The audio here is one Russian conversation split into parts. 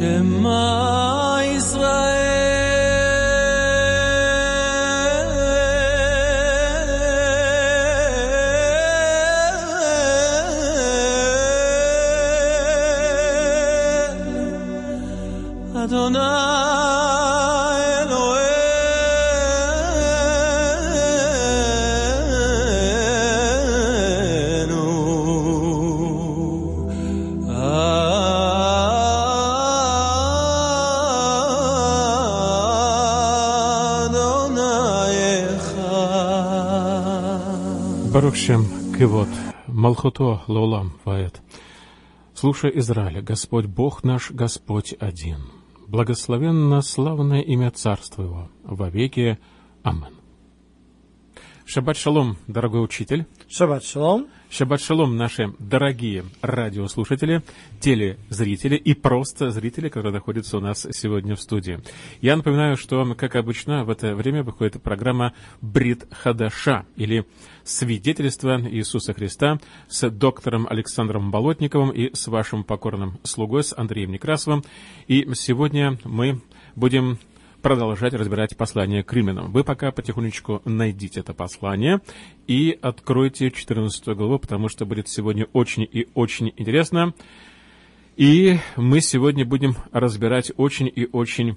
什么 Шем кивот? Молхото Лолам Ваэт. Слушай, Израиль, Господь Бог наш, Господь один. Благословенно славное имя Царства Его, вовеки. Амин. Шаббат шалом, дорогой учитель. Шаббат шалом. Шаббат шалом, наши дорогие радиослушатели, телезрители и просто зрители, которые находятся у нас сегодня в студии. Я напоминаю, что, как обычно, в это время выходит программа «Брит Хадаша» или «Свидетельство Иисуса Христа» с доктором Александром Болотниковым и с вашим покорным слугой, с Андреем Некрасовым. И сегодня мы будем продолжать разбирать послание к римлянам. Вы пока потихонечку найдите это послание и откройте 14 главу, потому что будет сегодня очень и очень интересно. И мы сегодня будем разбирать очень и очень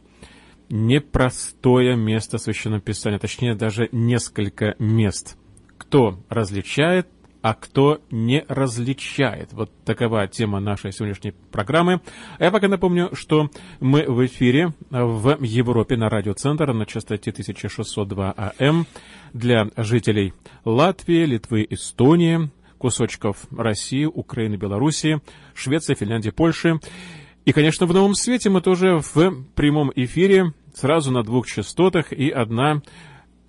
непростое место Священного Писания, точнее даже несколько мест. Кто различает а кто не различает. Вот такова тема нашей сегодняшней программы. А я пока напомню, что мы в эфире в Европе на радиоцентр на частоте 1602 АМ для жителей Латвии, Литвы, Эстонии, кусочков России, Украины, Белоруссии, Швеции, Финляндии, Польши. И, конечно, в новом свете мы тоже в прямом эфире сразу на двух частотах и одна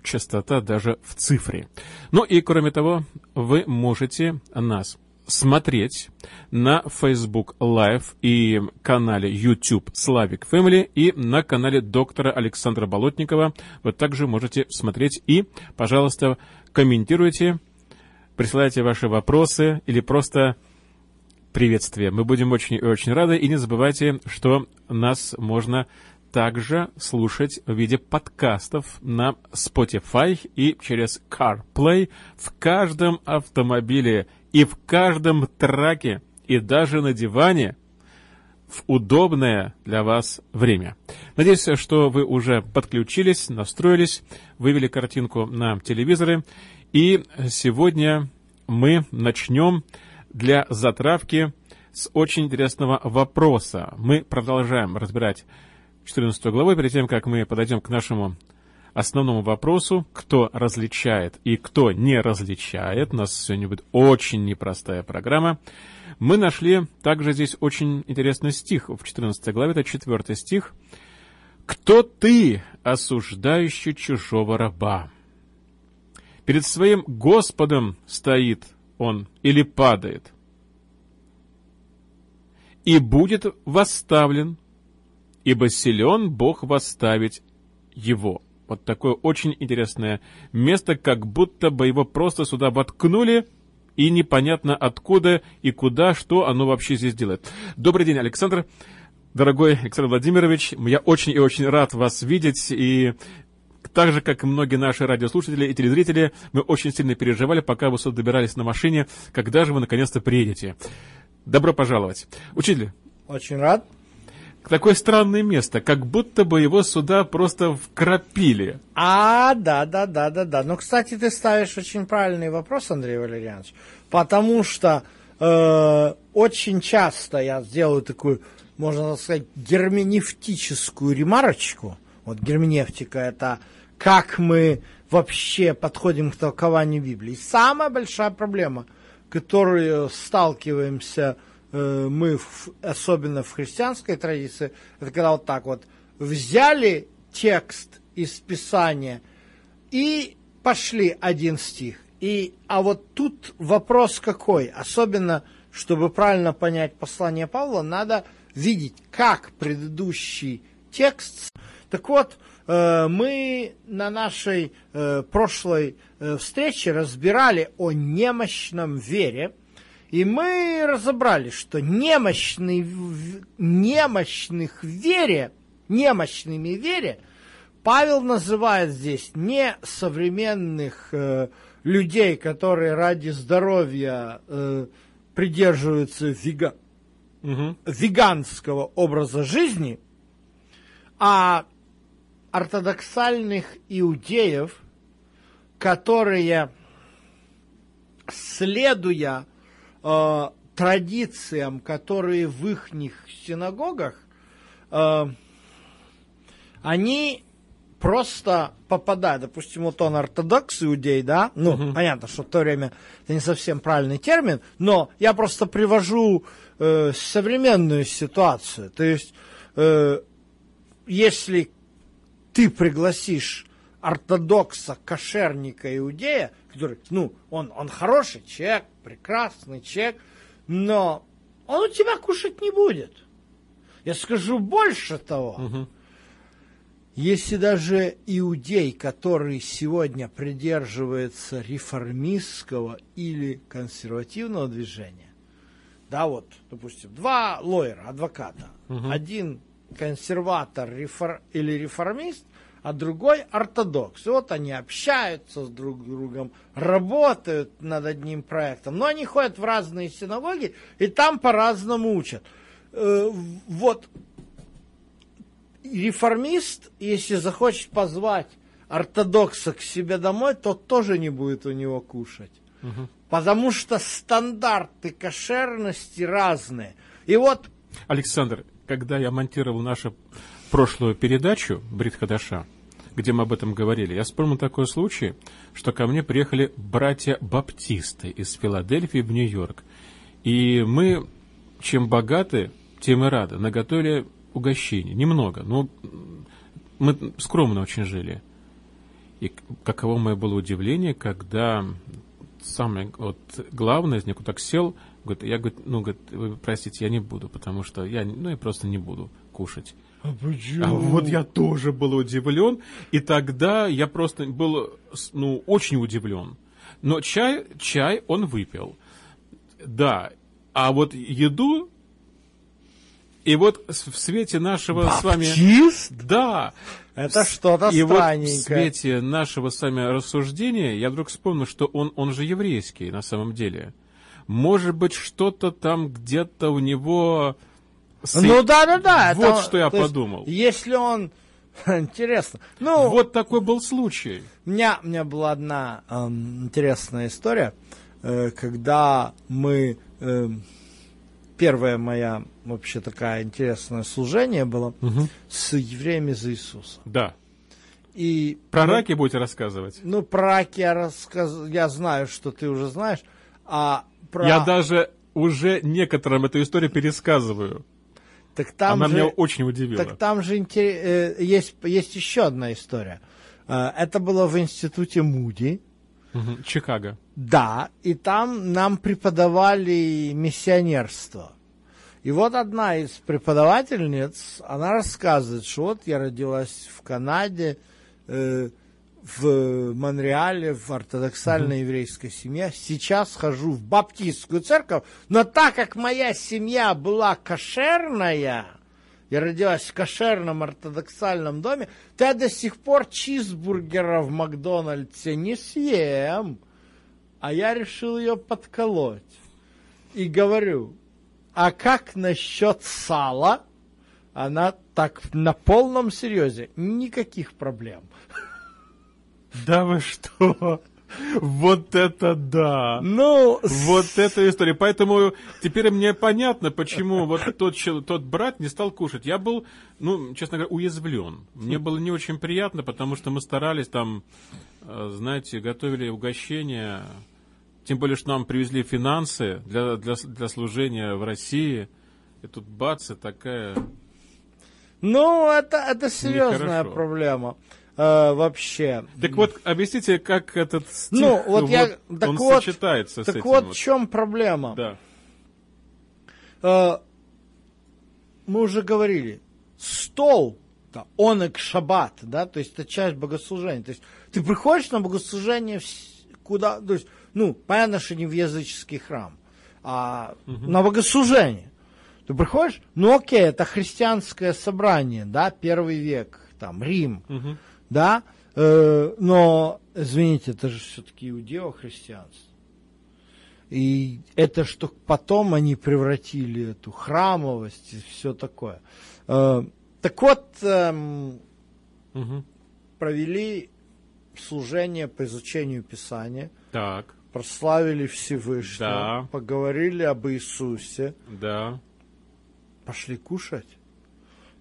частота даже в цифре. Ну и кроме того, вы можете нас смотреть на Facebook Live и канале YouTube Slavic Family и на канале доктора Александра Болотникова. Вы также можете смотреть и, пожалуйста, комментируйте, присылайте ваши вопросы или просто приветствия. Мы будем очень и очень рады. И не забывайте, что нас можно также слушать в виде подкастов на Spotify и через CarPlay в каждом автомобиле и в каждом траке и даже на диване в удобное для вас время. Надеюсь, что вы уже подключились, настроились, вывели картинку на телевизоры. И сегодня мы начнем для затравки с очень интересного вопроса. Мы продолжаем разбирать 14 главой, перед тем, как мы подойдем к нашему основному вопросу, кто различает и кто не различает, у нас сегодня будет очень непростая программа, мы нашли также здесь очень интересный стих в 14 главе, это 4 стих. «Кто ты, осуждающий чужого раба? Перед своим Господом стоит он или падает, и будет восставлен ибо силен Бог восставить его. Вот такое очень интересное место, как будто бы его просто сюда воткнули, и непонятно откуда и куда, что оно вообще здесь делает. Добрый день, Александр. Дорогой Александр Владимирович, я очень и очень рад вас видеть, и так же, как и многие наши радиослушатели и телезрители, мы очень сильно переживали, пока вы сюда добирались на машине, когда же вы наконец-то приедете. Добро пожаловать. Учитель. Очень рад такое странное место, как будто бы его сюда просто вкрапили. А, да, да, да, да, да. Но, кстати, ты ставишь очень правильный вопрос, Андрей Валерьянович, потому что э, очень часто я сделаю такую, можно сказать, герменевтическую ремарочку. Вот герменевтика – это как мы вообще подходим к толкованию Библии. Самая большая проблема, которую сталкиваемся мы, особенно в христианской традиции, это когда вот так вот взяли текст из Писания и пошли один стих. И, а вот тут вопрос какой? Особенно, чтобы правильно понять послание Павла, надо видеть, как предыдущий текст. Так вот, мы на нашей прошлой встрече разбирали о немощном вере, И мы разобрали, что немощный, немощных вере, немощными вере, Павел называет здесь не современных э, людей, которые ради здоровья э, придерживаются вега- Мгм. веганского образа жизни, а ортодоксальных иудеев, которые, следуя э, традициям, которые в их синагогах, э, они просто попадают, допустим, вот он ортодокс иудей, да, ну, понятно, что в то время это не совсем правильный термин, но я просто привожу э, современную ситуацию, то есть, э, если ты пригласишь ортодокса, кошерника, иудея, который, ну, он, он хороший человек, прекрасный человек, но он у тебя кушать не будет. Я скажу больше того. Если даже иудей, который сегодня придерживается реформистского или консервативного движения, да, вот, допустим, два лоера, адвоката, один консерватор рефор- или реформист, а другой ортодокс. И вот они общаются с друг другом, работают над одним проектом, но они ходят в разные синагоги и там по-разному учат. Э, Вот реформист, если захочет позвать ортодокса к себе домой, то тоже не будет у него кушать. Потому что стандарты кошерности разные. И вот Александр, когда я монтировал нашу прошлую передачу «Брит Хадаша», где мы об этом говорили, я вспомнил такой случай, что ко мне приехали братья-баптисты из Филадельфии в Нью-Йорк. И мы, чем богаты, тем и рады, наготовили угощение. Немного, но мы скромно очень жили. И каково мое было удивление, когда самое вот главное из них вот так сел, говорит, я говорит, ну, говорит, вы простите, я не буду, потому что я, ну, я просто не буду кушать. А вот я тоже был удивлен, и тогда я просто был, ну, очень удивлен. Но чай, чай он выпил. Да, а вот еду, и вот в свете нашего с вами... Баптист? Да. Это что-то И вот в странненькое. свете нашего с вами рассуждения я вдруг вспомнил, что он, он же еврейский на самом деле. Может быть, что-то там где-то у него... Ну да, да, да. Вот что я подумал. Если он... Интересно. Ну, Вот такой был случай. У меня, у меня была одна эм, интересная история, э, когда мы... эм, первая моя вообще такая интересное служение было с евреями за Иисуса. Да. И Про ну, раки будете рассказывать? Ну, про раки я, рассказ... я знаю, что ты уже знаешь, а про... Я даже уже некоторым эту историю пересказываю. Так там Она же... меня очень удивила. Так там же э, есть, есть еще одна история. Э, Это было в институте Муди. Мгм. Чикаго. Да, и там нам преподавали миссионерство. И вот одна из преподавательниц, она рассказывает, что вот я родилась в Канаде, э, в Монреале, в ортодоксальной еврейской семье. Сейчас хожу в баптистскую церковь, но так как моя семья была кошерная, я родилась в кошерном ортодоксальном доме, то я до сих пор чизбургера в Макдональдсе не съем. А я решил ее подколоть. И говорю, а как насчет сала? Она так на полном серьезе, никаких проблем. Да вы что? Вот это да! Ну, Вот эта история. Поэтому теперь мне понятно, почему вот тот, тот брат не стал кушать. Я был, ну, честно говоря, уязвлен. Мне было не очень приятно, потому что мы старались там, э, знаете, готовили угощения. Тем более, что нам привезли финансы для, для, для служения в России. И тут бац, и такая... ну это, это серьезная проблема. Э, вообще. Так вот, объясните, как этот стих, Ну, вот я- так он вот- сочетается с Так этим. вот вот. в чем проблема. Да. Э, мы уже говорили, стол, да, он и шаббат, да, то есть это часть богослужения. То есть ты приходишь на богослужение с- куда, то есть, ну, понятно, что не в языческий храм, а на богослужение. Ты приходишь, ну окей, это христианское собрание, да, первый век, там, Рим, Мгм. Да, э, но, извините, это же все-таки иудео-христианство. И это что потом они превратили эту храмовость и все такое. Э, так вот, эм, Мгм. провели служение по изучению Писания, Так, прославили Всевышнего, Да. поговорили об Иисусе, да. пошли кушать.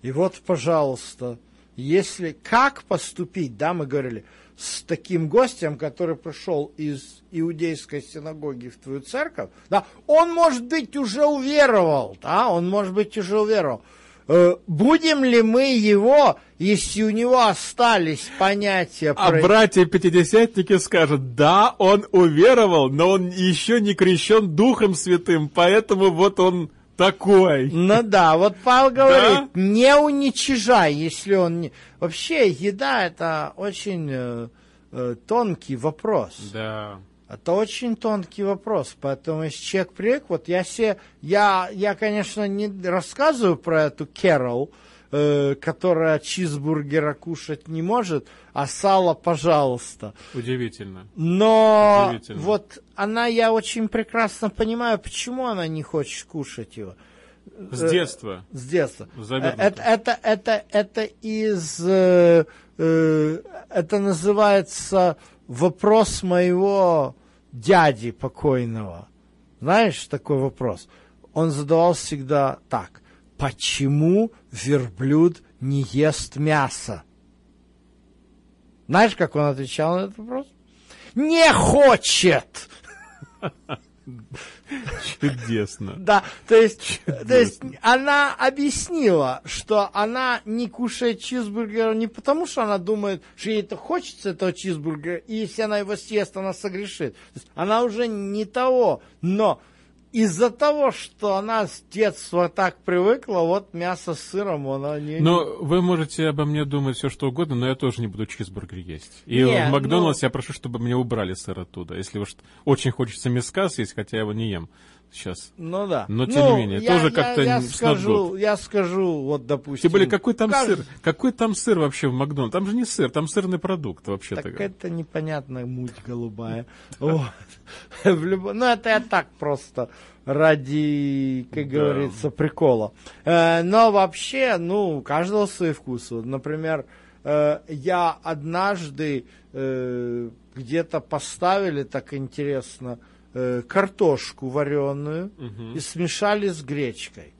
И вот, пожалуйста, если как поступить, да, мы говорили, с таким гостем, который пришел из иудейской синагоги в твою церковь, да, он, может быть, уже уверовал, да, он, может быть, уже уверовал. Э, Будем ли мы его, если у него остались понятия А про- братья-пятидесятники скажут, да, он уверовал, но он еще не крещен Духом Святым, поэтому вот он такой. Ну да, вот Павел говорит, не уничижай, если он не... Вообще, еда это очень э, э, тонкий вопрос. Да. Это очень тонкий вопрос, поэтому если человек привык, вот я себе, я, я, конечно, не рассказываю про эту Кэрол, э, которая чизбургера кушать не может, а сало, пожалуйста. Удивительно. Но Удивительно. вот она, я очень прекрасно понимаю, почему она не хочет кушать его. С Э, детства. С детства. Это, это, это, это из... э, э, это называется вопрос моего дяди покойного. Знаешь, такой вопрос. Он задавал всегда так. Почему верблюд не ест мясо? Знаешь, как он отвечал на этот вопрос? Не хочет! Чудесно. Да, то есть, то есть она объяснила, что она не кушает чизбургер не потому, что она думает, что ей это хочется, этого чизбургера, и если она его съест, она согрешит. То есть она уже не того, но из-за того, что она с детства так привыкла, вот мясо с сыром, она не... Но вы можете обо мне думать все что угодно, но я тоже не буду чизбургер есть. И Не, в Макдональдсе ну- я прошу, чтобы мне убрали сыр оттуда. Если уж очень хочется мяска съесть, хотя я его не ем сейчас. Ну да. Но, тем Ну, не менее, я- тоже я- как-то я, не- скажу, я скажу, вот допустим. Тем более, какой там каждый- сыр? Какой там сыр вообще в Макдональдсе? Там же не сыр, там сырный продукт вообще-то. Так это непонятная муть голубая. Ну, это я так просто ради, как говорится, прикола. Э, Но вообще, ну, у каждого свои вкусы. Вот, Например, э, я однажды э, где-то поставили, так интересно, э, картошку вареную Мгм. и смешали с гречкой.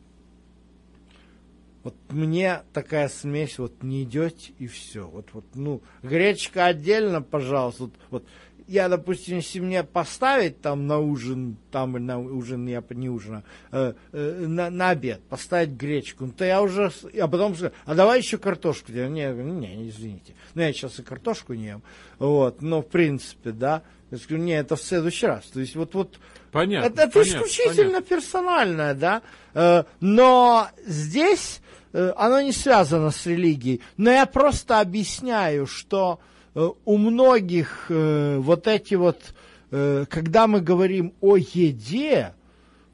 Вот мне такая смесь вот не идет и все. Вот, вот, ну, гречка отдельно, пожалуйста. Вот, вот я, допустим, если мне поставить там на ужин, там на ужин, я не ужин, а, э, э, на, на обед поставить гречку, ну, то я уже, а потом скажу, а давай еще картошку. Я, не, не, извините. Ну, я сейчас и картошку не ем. Вот, но в принципе, да. Я скажу, не, это в следующий раз. То есть вот, вот Понятно. это, это понятно, исключительно понятно. персональное, да. Э, Но здесь э, оно не связано с религией. Но я просто объясняю, что э, у многих э, вот эти вот, э, когда мы говорим о еде,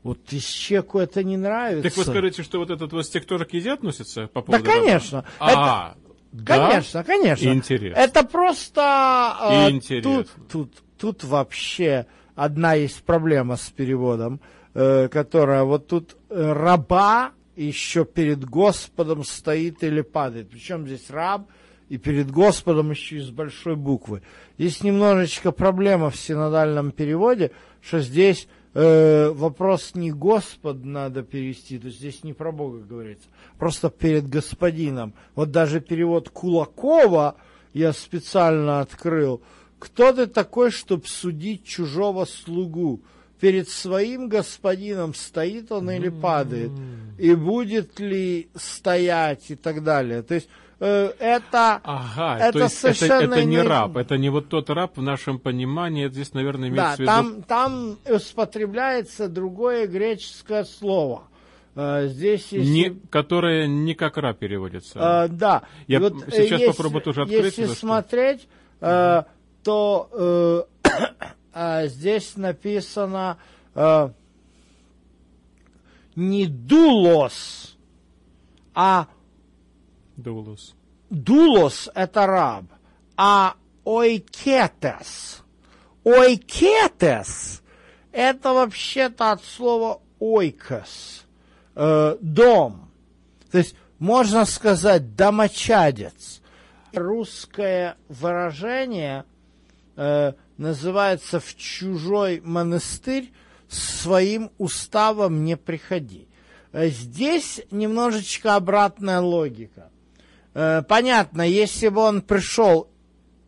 вот если человеку это не нравится. Так вы скажете, что вот этот вот стих тоже к еде относится по Да, поводу... конечно. А, да? Конечно, конечно. Интересно. Это просто... э, Интересно. Тут, тут, тут вообще одна есть проблема с переводом, э, которая вот тут э, раба еще перед Господом стоит или падает. Причем здесь раб и перед Господом еще и с большой буквы. Есть немножечко проблема в синодальном переводе, что здесь э, вопрос не Господ надо перевести, то есть здесь не про Бога говорится, просто перед Господином. Вот даже перевод Кулакова я специально открыл. Кто ты такой, чтобы судить чужого слугу? Перед своим господином стоит он или падает? И будет ли стоять и так далее? То есть э, это... Ага, Это то есть это, совершенно это не не- раб, это не вот тот раб в нашем понимании, это здесь, наверное, Да, имеется в виду... там, там употребляется другое греческое слово. Э, Здесь если... не, которое не как раб переводится. Э, да. Я э, сейчас попробую тоже открыть Если это, что- смотреть, э, то э, э, здесь написано... э, не дулос, а Дулус. дулос – это раб, а ойкетес. Ойкетес – это вообще-то от слова ойкос, э, дом. То есть можно сказать домочадец. Русское выражение э, называется «в чужой монастырь своим уставом не приходи». Э, Здесь немножечко обратная логика. Э, Понятно, если бы он пришел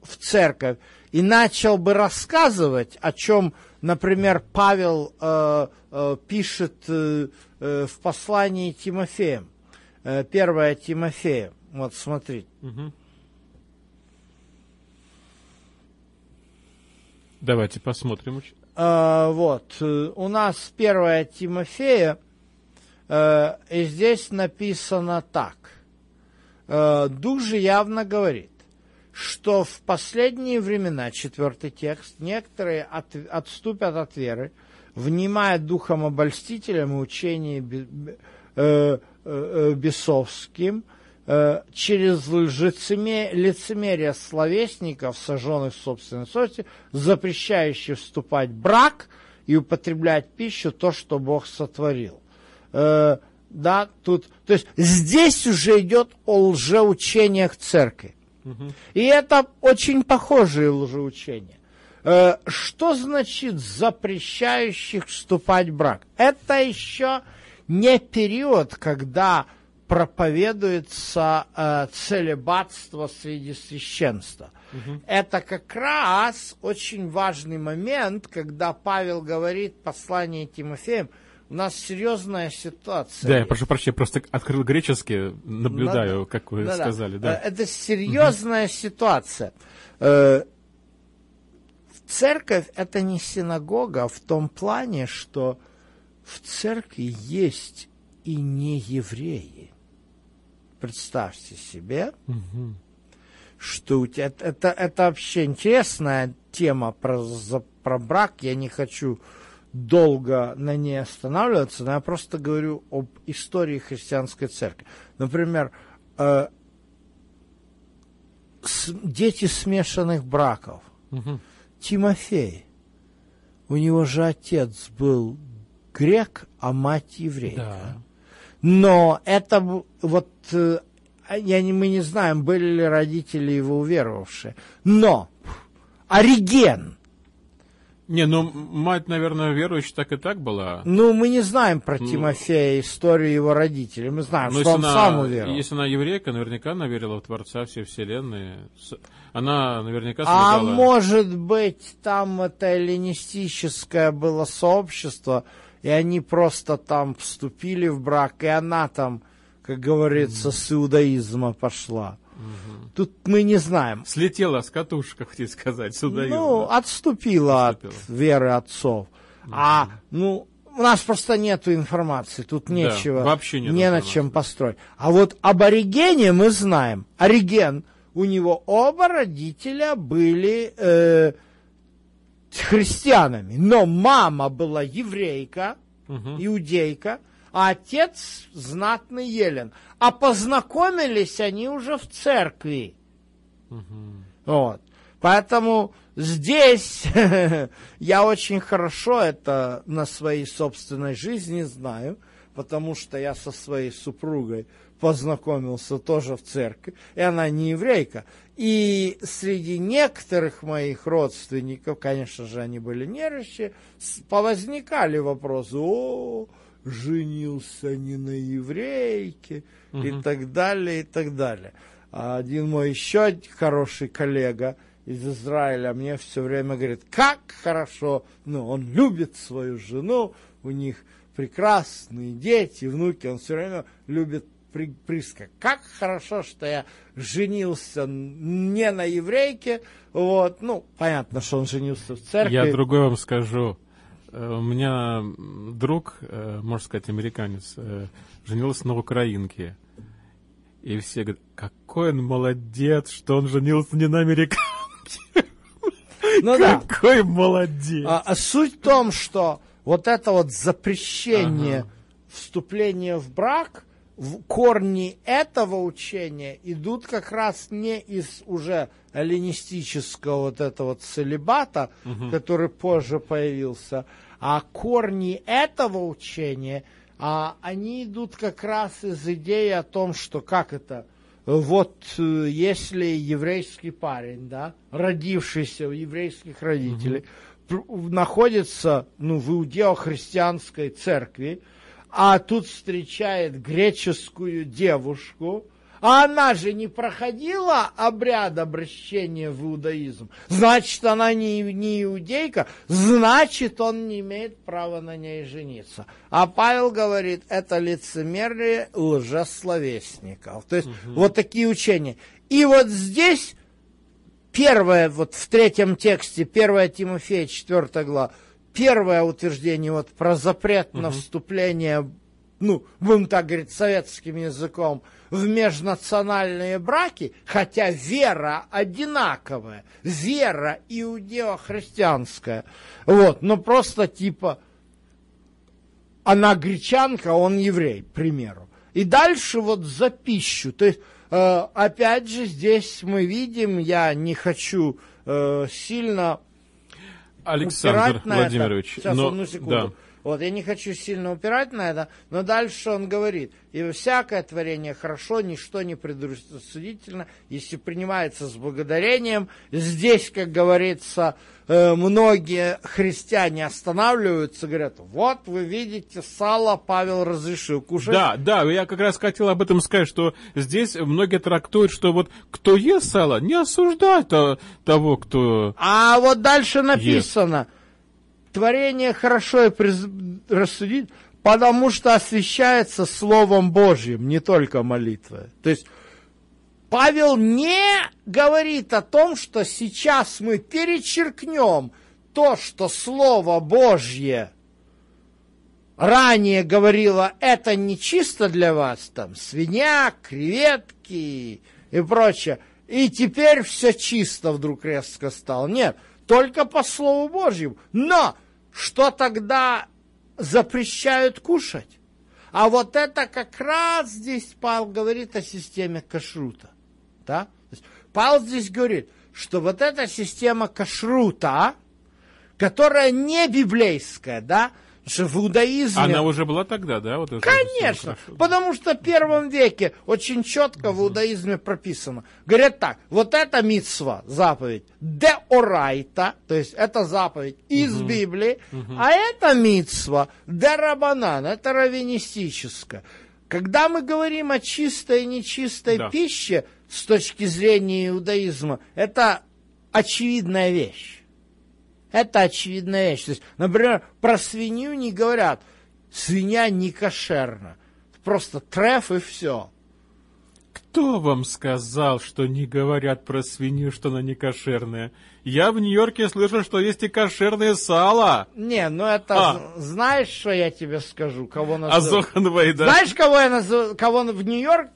в церковь и начал бы рассказывать, о чем, например, Павел э, э, пишет э, в послании Тимофеем, э, первое Тимофея, вот смотрите, Мгм. Давайте посмотрим. Э, вот, э, у нас первое Тимофея, э, и здесь написано так. Э, Дух же явно говорит, что в последние времена, четвертый текст, некоторые от- отступят от веры, внимая духом обольстителям и учением э, бесовским, через лжецеме- лицемерие словесников, сожженных в собственной совести, запрещающих вступать в брак и употреблять пищу, то, что Бог сотворил. Э, да, тут, то есть здесь уже идет о лжеучениях церкви. И это очень похожие лжеучения. Э, Что значит запрещающих вступать в брак? Это еще не период, когда проповедуется э, целебатство среди священства. Это как раз очень важный момент, когда Павел говорит в послании Тимофеем, у нас серьезная ситуация. Да, я прошу прощения, просто открыл греческий, наблюдаю, Ну да. как вы Да-да. сказали. Э, Да. Это серьезная ситуация. Э, Церковь это не синагога в том плане, что в церкви есть и не евреи. Представьте себе, что у тебя это, это, это вообще интересная тема про, за- про брак. Я не хочу долго на ней останавливаться, но я просто говорю об истории христианской церкви. Например, э, с- дети смешанных браков. Тимофей. У него же отец был грек, а мать еврейка. Да. Но это вот э, я не, мы не знаем, были ли родители его уверовавшие. Но Ориген, Не, ну, мать, наверное, верующая так и так была. ну мы не знаем про Ну. Тимофея, историю его родителей. Мы знаем, Но что он она, сам уверовал. если она еврейка, наверняка она верила в Творца всей Вселенной. Она наверняка А соблюдала... может быть, там это эллинистическое было сообщество, и они просто там вступили в брак, и она там, как говорится, с иудаизма пошла. Тут мы не знаем. Слетела с катушек, хотите сказать, с иудаизма. Ну, отступила, Отступила. от веры отцов. А, ну, у нас просто нету информации, тут Да, нечего, вообще нет не на информации. чем построить. А вот об Оригене мы знаем. Ориген, у него оба родителя были э, христианами, но мама была еврейка, иудейка, а отец знатный елен. А познакомились они уже в церкви. Вот. Поэтому здесь я очень хорошо это на своей собственной жизни знаю, потому что я со своей супругой познакомился тоже в церкви, и она не еврейка. И среди некоторых моих родственников, конечно же, они были неверующие, повозникали вопросы, о, женился не на еврейке, и так далее, и так далее. А один мой еще хороший коллега из Израиля мне все время говорит, как хорошо, ну, он любит свою жену, у них прекрасные дети, внуки, он все время любит при, присказка. Как хорошо, что я женился не на еврейке, вот, ну, понятно, что он женился в церкви. Я другой вам скажу. Э, У меня друг, э, можно сказать, американец, э, женился на украинке. И все говорят, какой он молодец, что он женился не на американке. ну да. Какой молодец. А, а суть в том, что вот это вот запрещение вступление в брак, корни этого учения идут как раз не из уже эллинистического вот этого целебата, угу. который позже появился, а корни этого учения, а, они идут как раз из идеи о том, что как это, вот э, если еврейский парень, да, родившийся у еврейских родителей, угу. находится ну, в иудео-христианской церкви, а тут встречает греческую девушку, а она же не проходила обряд обращения в иудаизм. Значит, она не, не иудейка, значит, он не имеет права на ней жениться. А Павел говорит, это лицемерие лжесловесников. То есть, угу. вот такие учения. И вот здесь, первое, вот в третьем тексте, 1 Тимофея, 4 глава, первое утверждение вот про запрет угу. на вступление, ну, будем так говорить, советским языком, в межнациональные браки, хотя вера одинаковая, вера иудео-христианская, вот, но просто типа она гречанка, он еврей, к примеру. И дальше вот за пищу, то есть э, опять же здесь мы видим, я не хочу э, сильно Александр Владимирович. Сейчас, но, одну секунду. Да. Вот, я не хочу сильно упирать на это, но дальше он говорит, и всякое творение хорошо, ничто не предрассудительно, если принимается с благодарением. Здесь, как говорится, э, многие христиане останавливаются, говорят, вот вы видите, сало Павел разрешил кушать. Да, да, я как раз хотел об этом сказать, что здесь многие трактуют, что вот кто ест сало, не осуждать того, кто А вот дальше написано, ест творение хорошо и рассудить, потому что освящается Словом Божьим, не только молитвой. То есть Павел не говорит о том, что сейчас мы перечеркнем то, что Слово Божье ранее говорило, это не чисто для вас, там, свинья, креветки и прочее. И теперь все чисто вдруг резко стало. Нет, только по Слову Божьему. Но что тогда запрещают кушать? А вот это как раз здесь Павел говорит о системе кашрута. Да? Павел здесь говорит, что вот эта система кашрута, которая не библейская, да, что в иудаизме... Она уже была тогда, да? Вот Конечно, потому что в первом веке очень четко в иудаизме прописано. Говорят так, вот это митсва, заповедь, де орайта, то есть это заповедь из угу. Библии, угу. а это митсва, де рабанан, это раввинистическая. Когда мы говорим о чистой и нечистой да. пище с точки зрения иудаизма, это очевидная вещь. Это очевидная вещь. То есть, например, про свинью не говорят, свинья не кошерна. Просто треф и все. Кто вам сказал, что не говорят про свинью, что она не кошерная? Я в Нью-Йорке слышал, что есть и кошерное сало. Не, ну это... А. Знаешь, что я тебе скажу? Кого назову? Азоханвей, да? Знаешь, кого я назову? Кого в Нью-Йорк?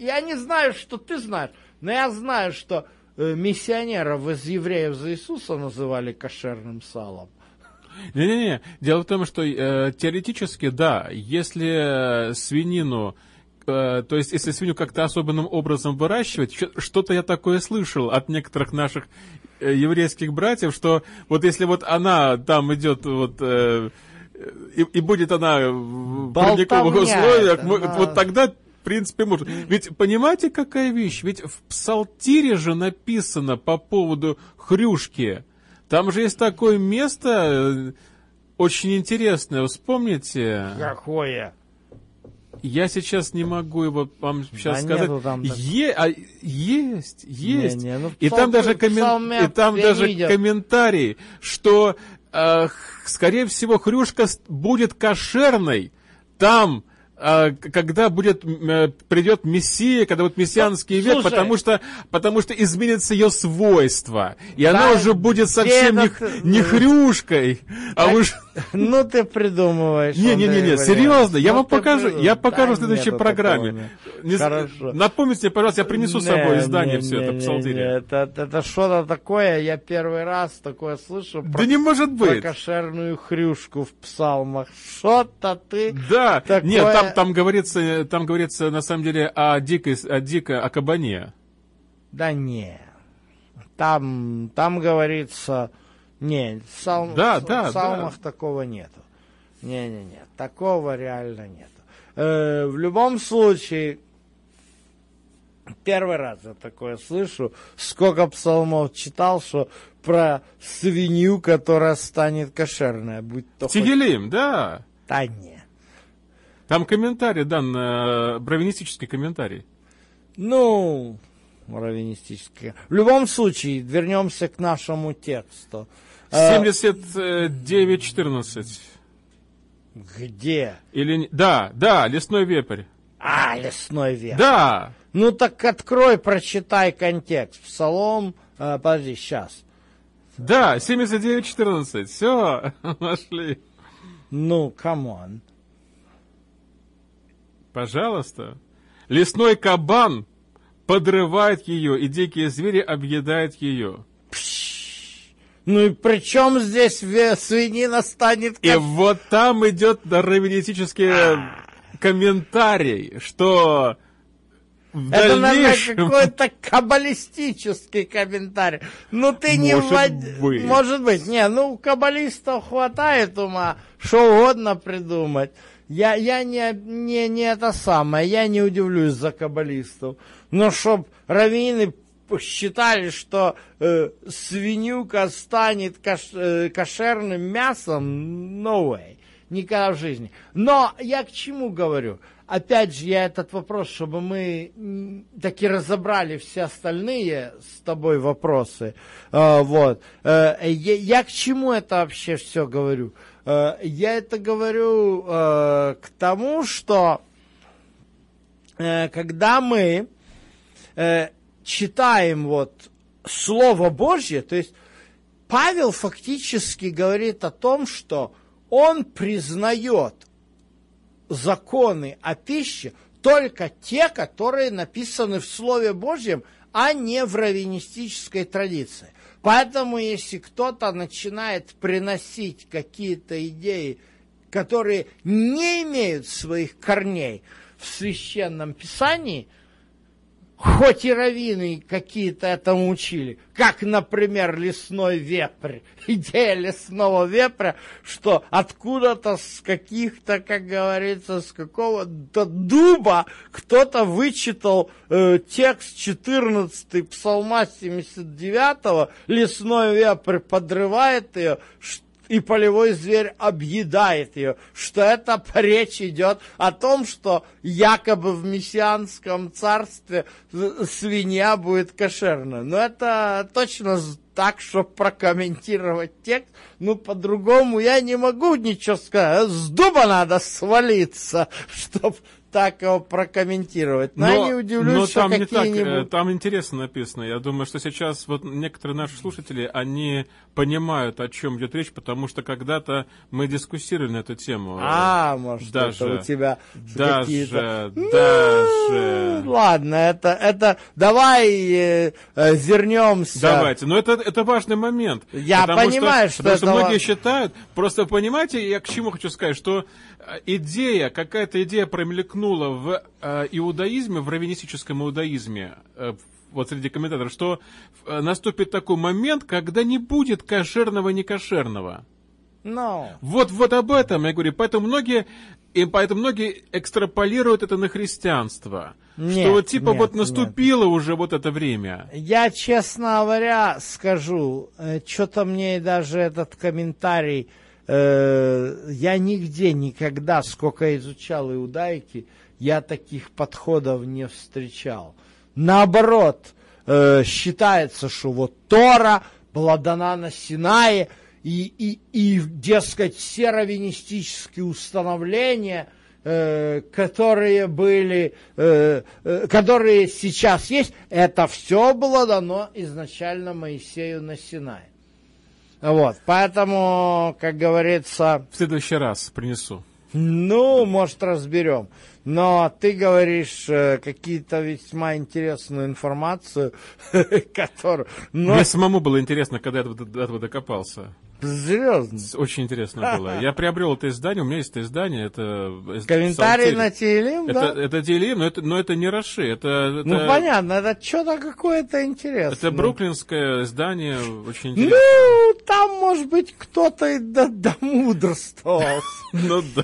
Я не знаю, что ты знаешь, но я знаю, что миссионеров из евреев за Иисуса называли кошерным салом. Не-не-не, дело в том, что э, теоретически, да, если э, свинину, э, то есть если свинью как-то особенным образом выращивать, что-то я такое слышал от некоторых наших э, еврейских братьев, что вот если вот она там идет вот... Э, и, и будет она в парниковых условиях, это, вот тогда в принципе, может. Ведь понимаете, какая вещь? Ведь в Псалтире же написано по поводу хрюшки. Там же есть такое место э, очень интересное. Вспомните? Какое? Я сейчас не могу его вам сейчас да сказать. там е, а, есть, есть. Не, не, ну, и, псал, там даже коммен, и там даже видел. комментарий, что, э, скорее всего, хрюшка будет кошерной. Там когда будет, э, придет Мессия, когда будет мессианский век, Слушай, потому что, потому что изменится ее свойства. И да, она уже будет совсем не, не хрюшкой, а уж Ну ты придумываешь. Не-не-не, Андрей серьезно, я Ну, вам покажу, я покажу в следующей программе. Не. Напомните, пожалуйста, я принесу с собой Не, издание не, все не, это, не, псалтыря. не, Это, что-то такое, я первый раз такое слышу Да про, не может про быть. кошерную хрюшку в псалмах. Что-то ты... Да, нет, там, там говорится, там говорится на самом деле о дикой, о дикой, о кабане. Да не. Там, там говорится... Не, в, псалм- Да, в да, псалмах такого нету. Не-не-не, такого реально нету. Э, в любом случае, первый раз я такое слышу. Сколько псалмов читал, что про свинью, которая станет кошерная, будь то хоть- Тигелим, да. Да не. Там комментарий дан, э, бравинистический комментарий. Ну, раввинистическое. В любом случае, вернемся к нашему тексту. Э, 79-14. Где? Или... Да, да, лесной вепрь. А, лесной век. Да, Ну так открой, прочитай контекст. Псалом, э, подожди, сейчас. да, 79-14. Все, нашли. Ну, come on. Пожалуйста. Лесной кабан подрывает ее, и дикие звери объедают ее. Ну и при чем здесь свинина станет И как... вот там идет раввинистический комментарий, что в Это дальнейшем... какой-то каббалистический комментарий. Ну ты не Может ввод- быть. Может быть. Не, ну у каббалистов хватает ума, что угодно придумать. Я, я не, не, не это самое, я не удивлюсь за каббалистов. Но чтоб раввины считали, что э, свинюка станет кош- э, кошерным мясом, no way. Никогда в жизни. Но я к чему говорю? Опять же, я этот вопрос, чтобы мы таки разобрали все остальные с тобой вопросы. Э, вот. Э, я, я к чему это вообще все говорю? Э, я это говорю э, к тому, что э, когда мы э, читаем вот Слово Божье, то есть Павел фактически говорит о том, что он признает законы о пище только те, которые написаны в Слове Божьем, а не в раввинистической традиции. Поэтому, если кто-то начинает приносить какие-то идеи, которые не имеют своих корней в священном писании, хоть и раввины какие-то этому учили, как, например, лесной вепрь, идея лесного вепря, что откуда-то с каких-то, как говорится, с какого-то дуба кто-то вычитал э, текст 14 псалма 79 лесной вепрь подрывает ее, ш- и полевой зверь объедает ее, что это речь идет о том, что якобы в мессианском царстве свинья будет кошерна. Но это точно так, чтобы прокомментировать текст, ну, по-другому я не могу ничего сказать. С дуба надо свалиться, чтобы так его прокомментировать. Но, я не удивлюсь, но что там не так, э, там интересно написано. Я думаю, что сейчас вот некоторые наши слушатели, они понимают, о чем идет речь, потому что когда-то мы дискуссировали на эту тему. А, может, даже, это у тебя какие-то... даже, даже. Ну, Ладно, это, это, давай э, э, вернемся. Давайте, но это, это важный момент. Я Потому понимаю, что потому что это многие ва- считают, просто понимаете, я к чему хочу сказать, что э, идея, какая-то идея промелькнула в э, иудаизме, в раввинистическом иудаизме, э, вот среди комментаторов, что э, наступит такой момент, когда не будет кошерного некошерного. Ну, Вот, вот об этом я говорю. Поэтому многие, и поэтому многие экстраполируют это на христианство. Нет, что вот типа нет, вот нет. наступило уже вот это время. я, честно говоря, скажу, что-то мне даже этот комментарий, э, я нигде никогда, сколько изучал иудайки, я таких подходов не встречал. Наоборот, э, считается, что вот Тора была дана на Синае, и, и, и дескать, все раввинистические установления, э, которые были, э, которые сейчас есть, это все было дано изначально Моисею на Синае. Вот, поэтому, как говорится, В следующий раз принесу. ну, может, разберем. Но ты говоришь э, какие-то весьма интересную информацию, которую... Но Мне самому было интересно, когда я до этого докопался. Серьезно. Очень интересно было. Я приобрел это издание, у меня есть это издание, это... Комментарий Псалтирь. на Телим, Это, да? это Диэлим, но это, но это не Раши, это, это, Ну, понятно, это что-то какое-то интересное. это бруклинское издание, очень интересное. Ну, там, может быть, кто-то и до- домудрствовал. Ну да.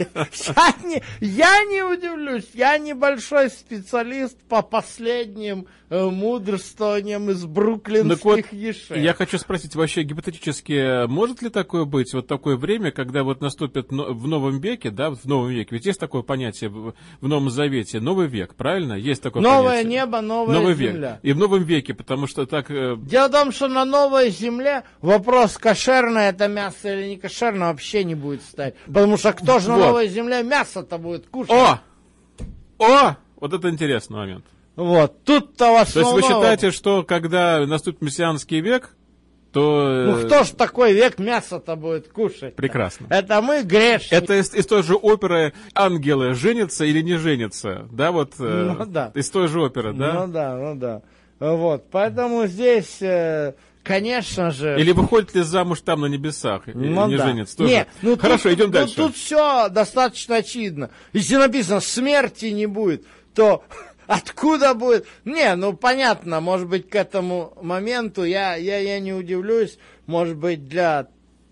Я не, я не удивлюсь, я небольшой специалист по последним э, мудрствованиям из бруклинских ешей. я хочу спросить вообще гипотетически, может ли такое быть, вот такое время, когда вот наступит в новом веке, да, в новом веке, ведь есть такое понятие в, Новом Завете, новый век, правильно? Есть такое Новое понятие. небо, новая Новый земля. век. И в новом веке, потому что так... э, Дело в том, что на новой земле вопрос, кошерное это мясо или не кошерное, вообще не будет стоять. Потому что кто же на Вот. новой земле мясо-то будет кушать? О! О! Вот это интересный момент. Вот, тут-то в То есть вы основном- считаете, что когда наступит мессианский век, то... э, Ну кто ж такой век мясо-то будет кушать? Прекрасно. Это мы грешники. Это из, из той же оперы «Ангелы» женятся или не женятся? Да, вот... э, Ну да. Из той же оперы, да? Ну да, ну да. Вот, поэтому здесь, э, конечно же... Или выходит ли замуж там на небесах? и Ну не да. женится тоже? Не, ну Хорошо, тут, идем ну, дальше. Тут все достаточно очевидно. Если написано смерти не будет, то откуда будет? Не, ну понятно, может быть, к этому моменту я, я, я не удивлюсь, может быть, для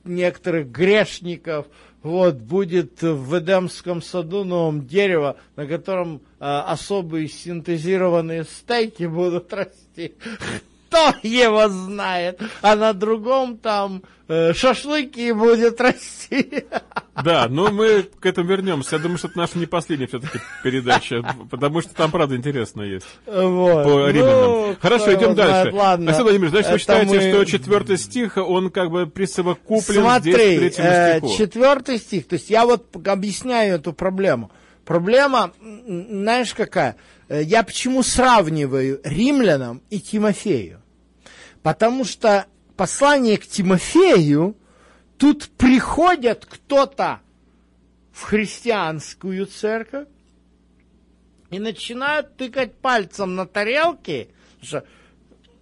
некоторых грешников вот будет в Эдемском саду новом дерево, на котором а, особые синтезированные стейки будут расти. Кто его знает? А на другом там э, шашлыки будет расти. Да, но мы к этому вернемся. Я думаю, что это наша не последняя все-таки передача, потому что там, правда, интересно есть. Вот. По Ну, римлянам. кто Хорошо, идем знает, дальше. Ладно. Александр Владимирович, значит, вы считаете, мы- что четвертый стих, он как бы присовокуплен здесь Смотри, к третьему э, стиху? четвертый стих. То есть я вот объясняю эту проблему. Проблема, знаешь, какая? Э, Я почему сравниваю римлянам и Тимофею? Потому что послание к Тимофею тут приходят кто-то в христианскую церковь и начинают тыкать пальцем на потому что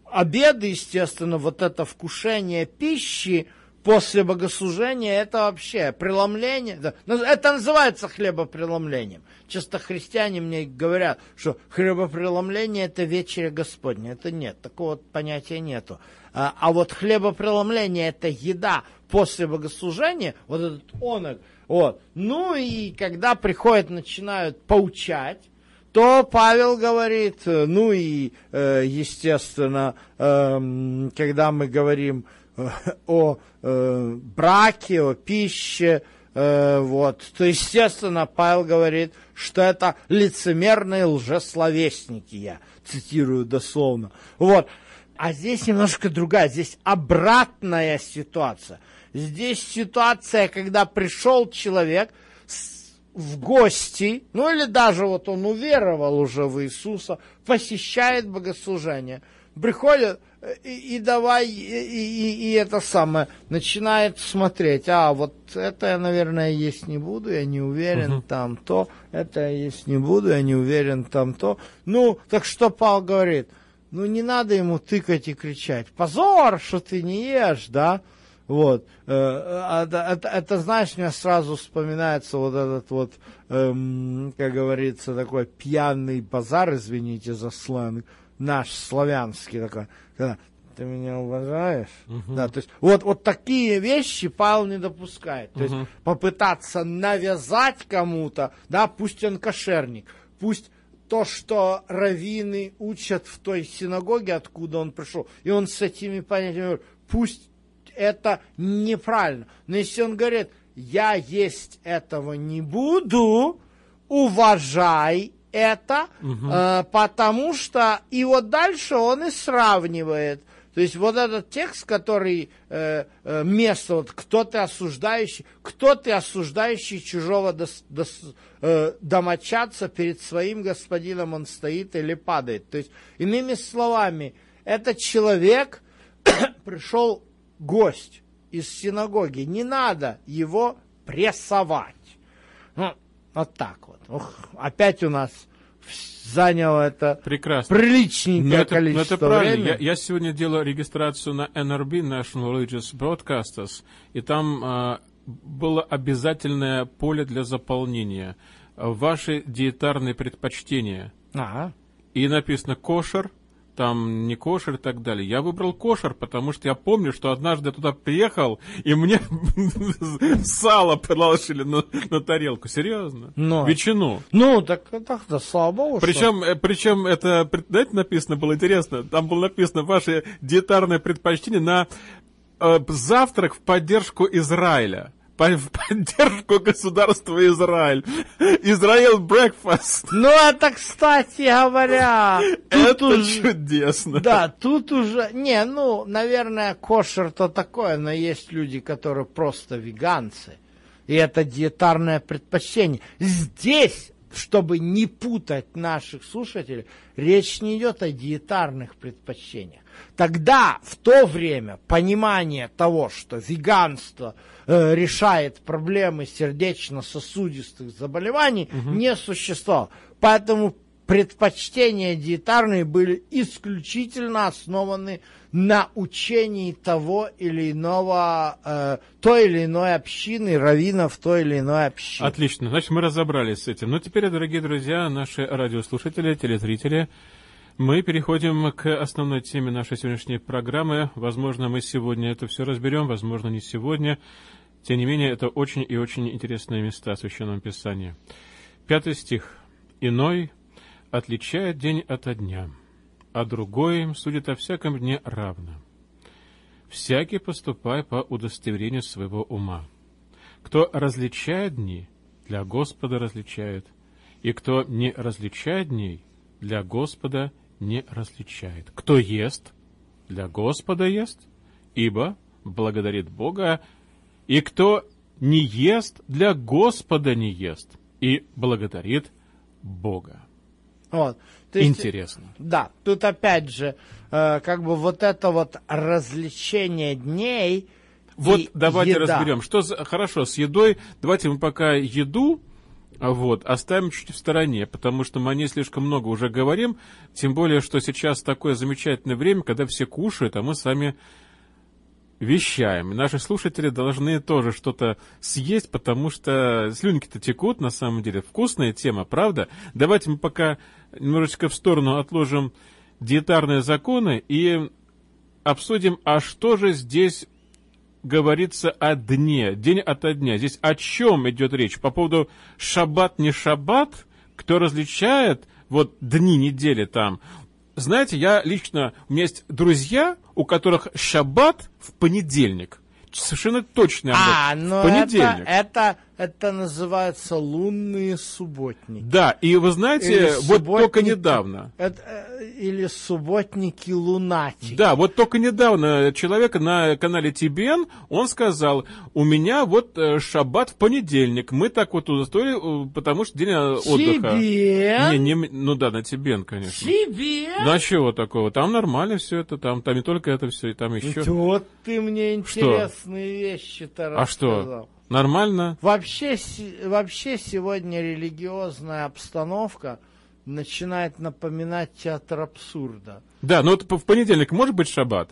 обеды, естественно, вот это вкушение пищи после богослужения, это вообще преломление. Ну, Это называется хлебопреломлением. Часто христиане мне говорят, что хлебопреломление это вечеря Господня. Это нет, такого понятия нету. А, а вот хлебопреломление это еда после богослужения, вот этот онок, вот. Ну и когда приходят, начинают поучать, то Павел говорит, э, ну и, э, естественно, эм, когда мы говорим о э, браке, о пище, э, вот, то, естественно, Павел говорит, что это лицемерные лжесловесники, я цитирую дословно. Вот. А здесь немножко другая, здесь обратная ситуация. Здесь ситуация, когда пришел человек в гости, ну или даже вот он уверовал уже в Иисуса, посещает богослужение, приходит э, и, и давай, и, и- и это самое, начинает смотреть, а вот это я, наверное, есть не буду, я не уверен, там то, это я есть не буду, я не уверен, там то. Ну, так что Павел говорит, ну не надо ему тыкать и кричать, позор, что ты не ешь, да, вот. Э, а Это, это- это, знаешь, мне сразу вспоминается вот этот вот, эм, как говорится, такой пьяный базар, извините за сленг, наш славянский такой, когда ты меня уважаешь? Да, то есть вот, вот такие вещи Павел не допускает. То есть попытаться навязать кому-то, да, пусть он кошерник, пусть то, что раввины учат в той синагоге, откуда он пришел, и он с этими понятиями, пусть это неправильно. Но если он говорит, я есть этого не буду, уважай это, э, потому что и вот дальше он и сравнивает. То есть вот этот текст, который э, э, место, вот кто ты осуждающий, кто ты осуждающий чужого дос- дос- э, домочадца перед своим господином он стоит или падает. То есть, иными словами, этот человек пришел гость. из синагоги, не надо его прессовать. Ну, вот так вот. Ух, опять у нас заняло это Прекрасно. приличненькое Но это, но количество это правильно. времени. Я, я сегодня делал регистрацию на NRB, National Religious Broadcasters, и там а, было обязательное поле для заполнения. Ваши диетарные предпочтения. Ага. И написано кошер, там не кошер и так далее. Я выбрал кошер, потому что я помню, что однажды я туда приехал, и мне сало положили на, на тарелку. Серьезно? Но. Ветчину. Ну, так так-то, слава богу, что- Причем, э, причем это, знаете, написано было интересно, там было написано ваше диетарное предпочтение на э, завтрак в поддержку Израиля. В поддержку государства Израиль. Израиль breakfast. Ну, это, кстати говоря, Это уже... чудесно. Да, тут уже... Не, ну, наверное, кошер-то такое, но есть люди, которые просто веганцы. И это диетарное предпочтение. Здесь, чтобы не путать наших слушателей, речь не идет о диетарных предпочтениях. Тогда, в то время, понимание того, что веганство э, решает проблемы сердечно-сосудистых заболеваний, не существовало. Поэтому предпочтения диетарные были исключительно основаны на учении того или иного, э, той или иной общины, раввинов той или иной общины. Отлично, значит, мы разобрались с этим. Ну, теперь, дорогие друзья, наши радиослушатели, телезрители, мы переходим к основной теме нашей сегодняшней программы. Возможно, мы сегодня это все разберем, возможно, не сегодня. Тем не менее, это очень и очень интересные места в Священном Писании. Пятый стих. «Иной отличает день ото дня, а другой судит о всяком дне равно. Всякий поступай по удостоверению своего ума. Кто различает дни, для Господа различает, и кто не различает дней, для Господа не различает. Кто ест, для Господа ест, ибо благодарит Бога, и кто не ест, для Господа не ест, и благодарит Бога. Вот. То есть, Интересно. Да, тут опять же, э, как бы вот это вот развлечение дней. Вот давайте еда. разберем. Что за... Хорошо, с едой. Давайте мы пока еду вот, оставим чуть в стороне, потому что мы о ней слишком много уже говорим. Тем более, что сейчас такое замечательное время, когда все кушают, а мы с вами вещаем. Наши слушатели должны тоже что-то съесть, потому что слюнки-то текут, на самом деле. Вкусная тема, правда? Давайте мы пока немножечко в сторону отложим диетарные законы и обсудим, а что же здесь говорится о дне, день ото дня. Здесь о чем идет речь? По поводу шаббат, не шаббат? Кто различает вот дни недели там? Знаете, я лично, у меня есть друзья, у которых шаббат в понедельник. Совершенно точно. А, ну понедельник. это, это, это называется лунные субботники. Да, и вы знаете, Или вот только недавно. Это, э, или субботники лунатики. Да, вот только недавно человек на канале TBN, он сказал, у меня вот э, шаббат в понедельник. Мы так вот удостоили, э, потому что день отдыха. Тебе? Не, не, ну да, на TBN, конечно. Тебе? Ну а чего такого? Там нормально все это, там, там не только это все, и там еще. Вот ты мне интересные вещи-то А что? Нормально? Вообще, вообще сегодня религиозная обстановка начинает напоминать театр абсурда. Да, ну вот в понедельник может быть шаббат?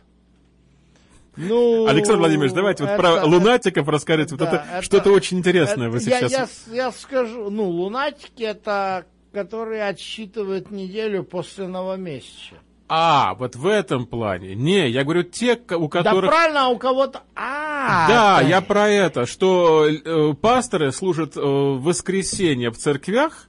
Ну, Александр Владимирович, давайте вот это- про лунатиков расскажите. Вот да, это, что-то очень интересное это- вы я- сейчас... Я, с- я скажу, ну, лунатики это которые отсчитывают неделю после новомесяча. А, вот в этом плане. Не, я говорю те, у Да которых... правильно, а у кого-то... А, Да, это- я про это, что э, пасторы служат э, в воскресенье в церквях,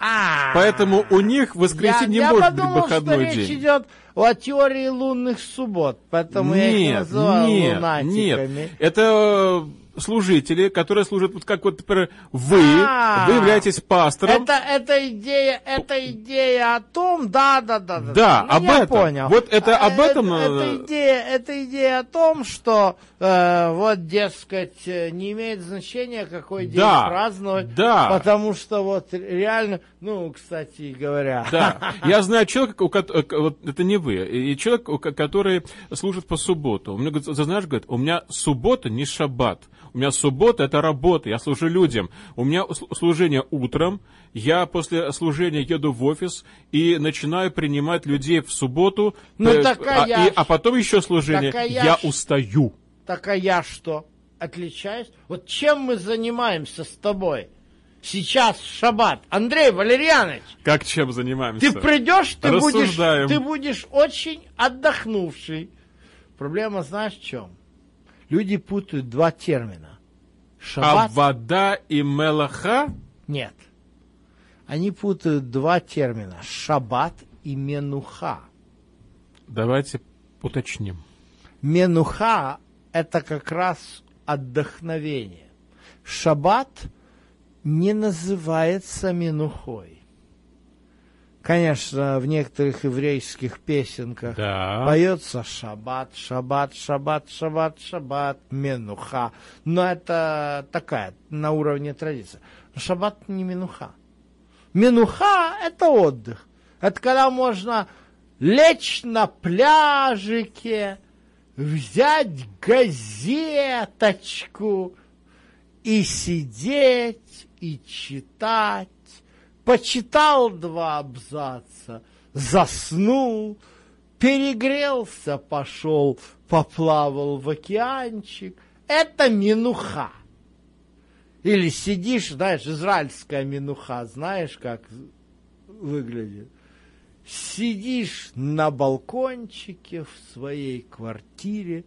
А. поэтому у них воскресенье не я, может я быть подумал, выходной что речь день. идет о теории лунных суббот, поэтому я их Нет, называю нет, лунатиками. нет. Это служители, которые служат, вот как вот, например, вы, А, вы являетесь пастором. Это, это идея, это идея о том, да, да, да, да. Да, Ну, об я этом. понял. Вот это А, об этом, Это, э, это идея, это идея о том, что э, вот, дескать, э, не имеет значения, какой день Да, праздновать, да. потому что вот реально, ну, кстати говоря, Да, я знаю человека, у кот- э, вот это не вы, и человек, который служит по субботу. У меня, говорит, знаешь, говорит, у меня суббота не шаббат. У меня суббота это работа, я служу людям. У меня сл- служение утром, я после служения еду в офис и начинаю принимать людей в субботу. Ну, э, а и- а потом еще служение. я устаю. так а я что, отличаюсь? Вот чем мы занимаемся с тобой? Сейчас шаббат. Андрей Валерьянович, Как чем занимаемся? Ты придешь, ты будешь, ты будешь очень отдохнувший. Проблема знаешь в чем? Люди путают два термина. А Шаббат? вода и мелаха? Нет. Они путают два термина. Шаббат и менуха. Давайте уточним. Менуха – это как раз отдохновение. Шаббат не называется менухой. Конечно, в некоторых еврейских песенках Да. поется шаббат, шаббат, шаббат, шаббат, шаббат, менуха. Но это такая, на уровне традиции. Но шаббат не менуха. Менуха – это отдых. Это когда можно лечь на пляжике, взять газеточку и сидеть, и читать. Почитал два абзаца, заснул, перегрелся, пошел, поплавал в океанчик. Это минуха. Или сидишь, знаешь, израильская минуха, знаешь, как выглядит. Сидишь на балкончике в своей квартире.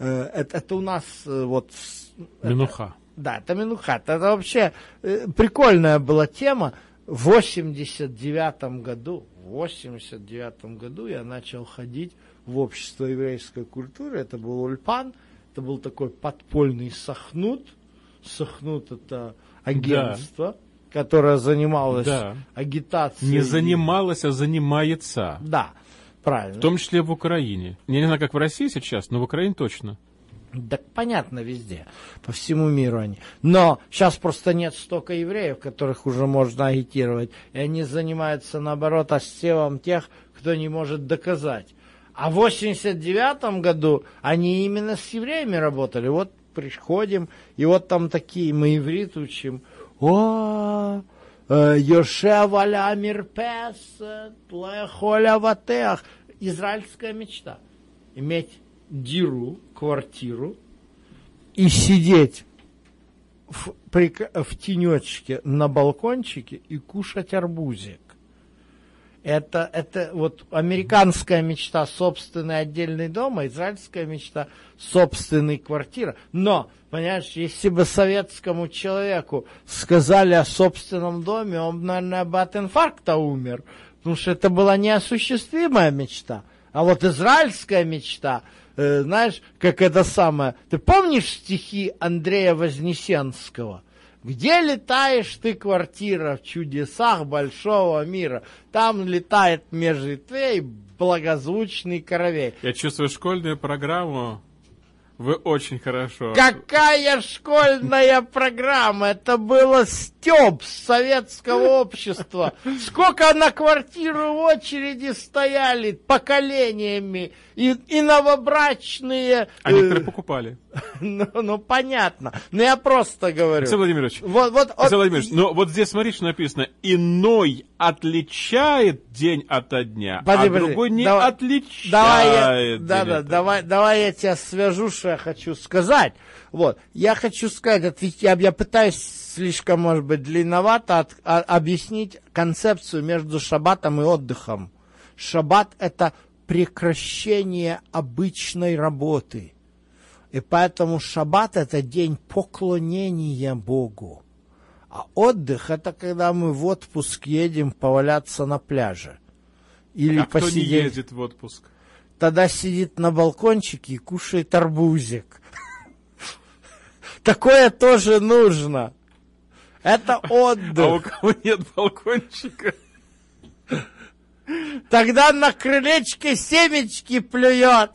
Э, Это, это у нас э, вот... с- Минуха. да, это Минуха. Это вообще э, прикольная была тема. В 89 году, в 89 году я начал ходить в общество еврейской культуры. Это был Ульпан, это был такой подпольный Сахнут. Сахнут это агентство, которое занималось Да. агитацией. Не занималась, а занимается. Да, правильно. В том числе в Украине. Я не знаю, как в России сейчас, но в Украине точно. Так понятно везде, по всему миру они. Но сейчас просто нет столько евреев, которых уже можно агитировать. И они занимаются, наоборот, отсевом тех, кто не может доказать. А в 89 году они именно с евреями работали. Вот приходим, и вот там такие, мы иврит учим. О, э, Йошев аля мирпесет, лехоля ватех. Израильская мечта. Иметь диру, квартиру, и сидеть в, прик- в тенечке на балкончике и кушать арбузик. Это, это вот американская мечта собственный отдельный дом, а израильская мечта собственный квартира. Но, понимаешь, если бы советскому человеку сказали о собственном доме, он, наверное, бы от инфаркта умер. Потому что это была неосуществимая мечта. А вот израильская мечта, э, знаешь, как это самое... Ты помнишь стихи Андрея Вознесенского? Где летаешь ты, квартира, в чудесах большого мира? Там летает меж ветвей благозвучный коровей. Я чувствую школьную программу. Вы очень хорошо. Какая школьная программа? Это было стёб советского общества. Сколько на квартиру в очереди стояли поколениями. И, и новобрачные... А э, некоторые покупали. ну, ну, понятно. Но я просто говорю. Алексей Владимирович, Вот, вот, Алексей Владимирович, но вот здесь, смотри, что написано. Иной отличает день ото дня, Подожди, а подожди. другой не Давай- отличает. Давай я, да, да, давай, давай я тебя свяжу, что я хочу сказать. Вот, я хочу сказать, ответ- я, я пытаюсь слишком, может быть, длинновато от- а- объяснить концепцию между шаббатом и отдыхом. Шаббат – это прекращение обычной работы. И поэтому шаббат – это день поклонения Богу. А отдых – это когда мы в отпуск едем поваляться на пляже. Или А кто не посидеть. ездит в отпуск? Тогда сидит на балкончике и кушает арбузик. Такое тоже нужно. Это А у отдых. кого нет балкончика? Тогда на крылечке семечки плюет.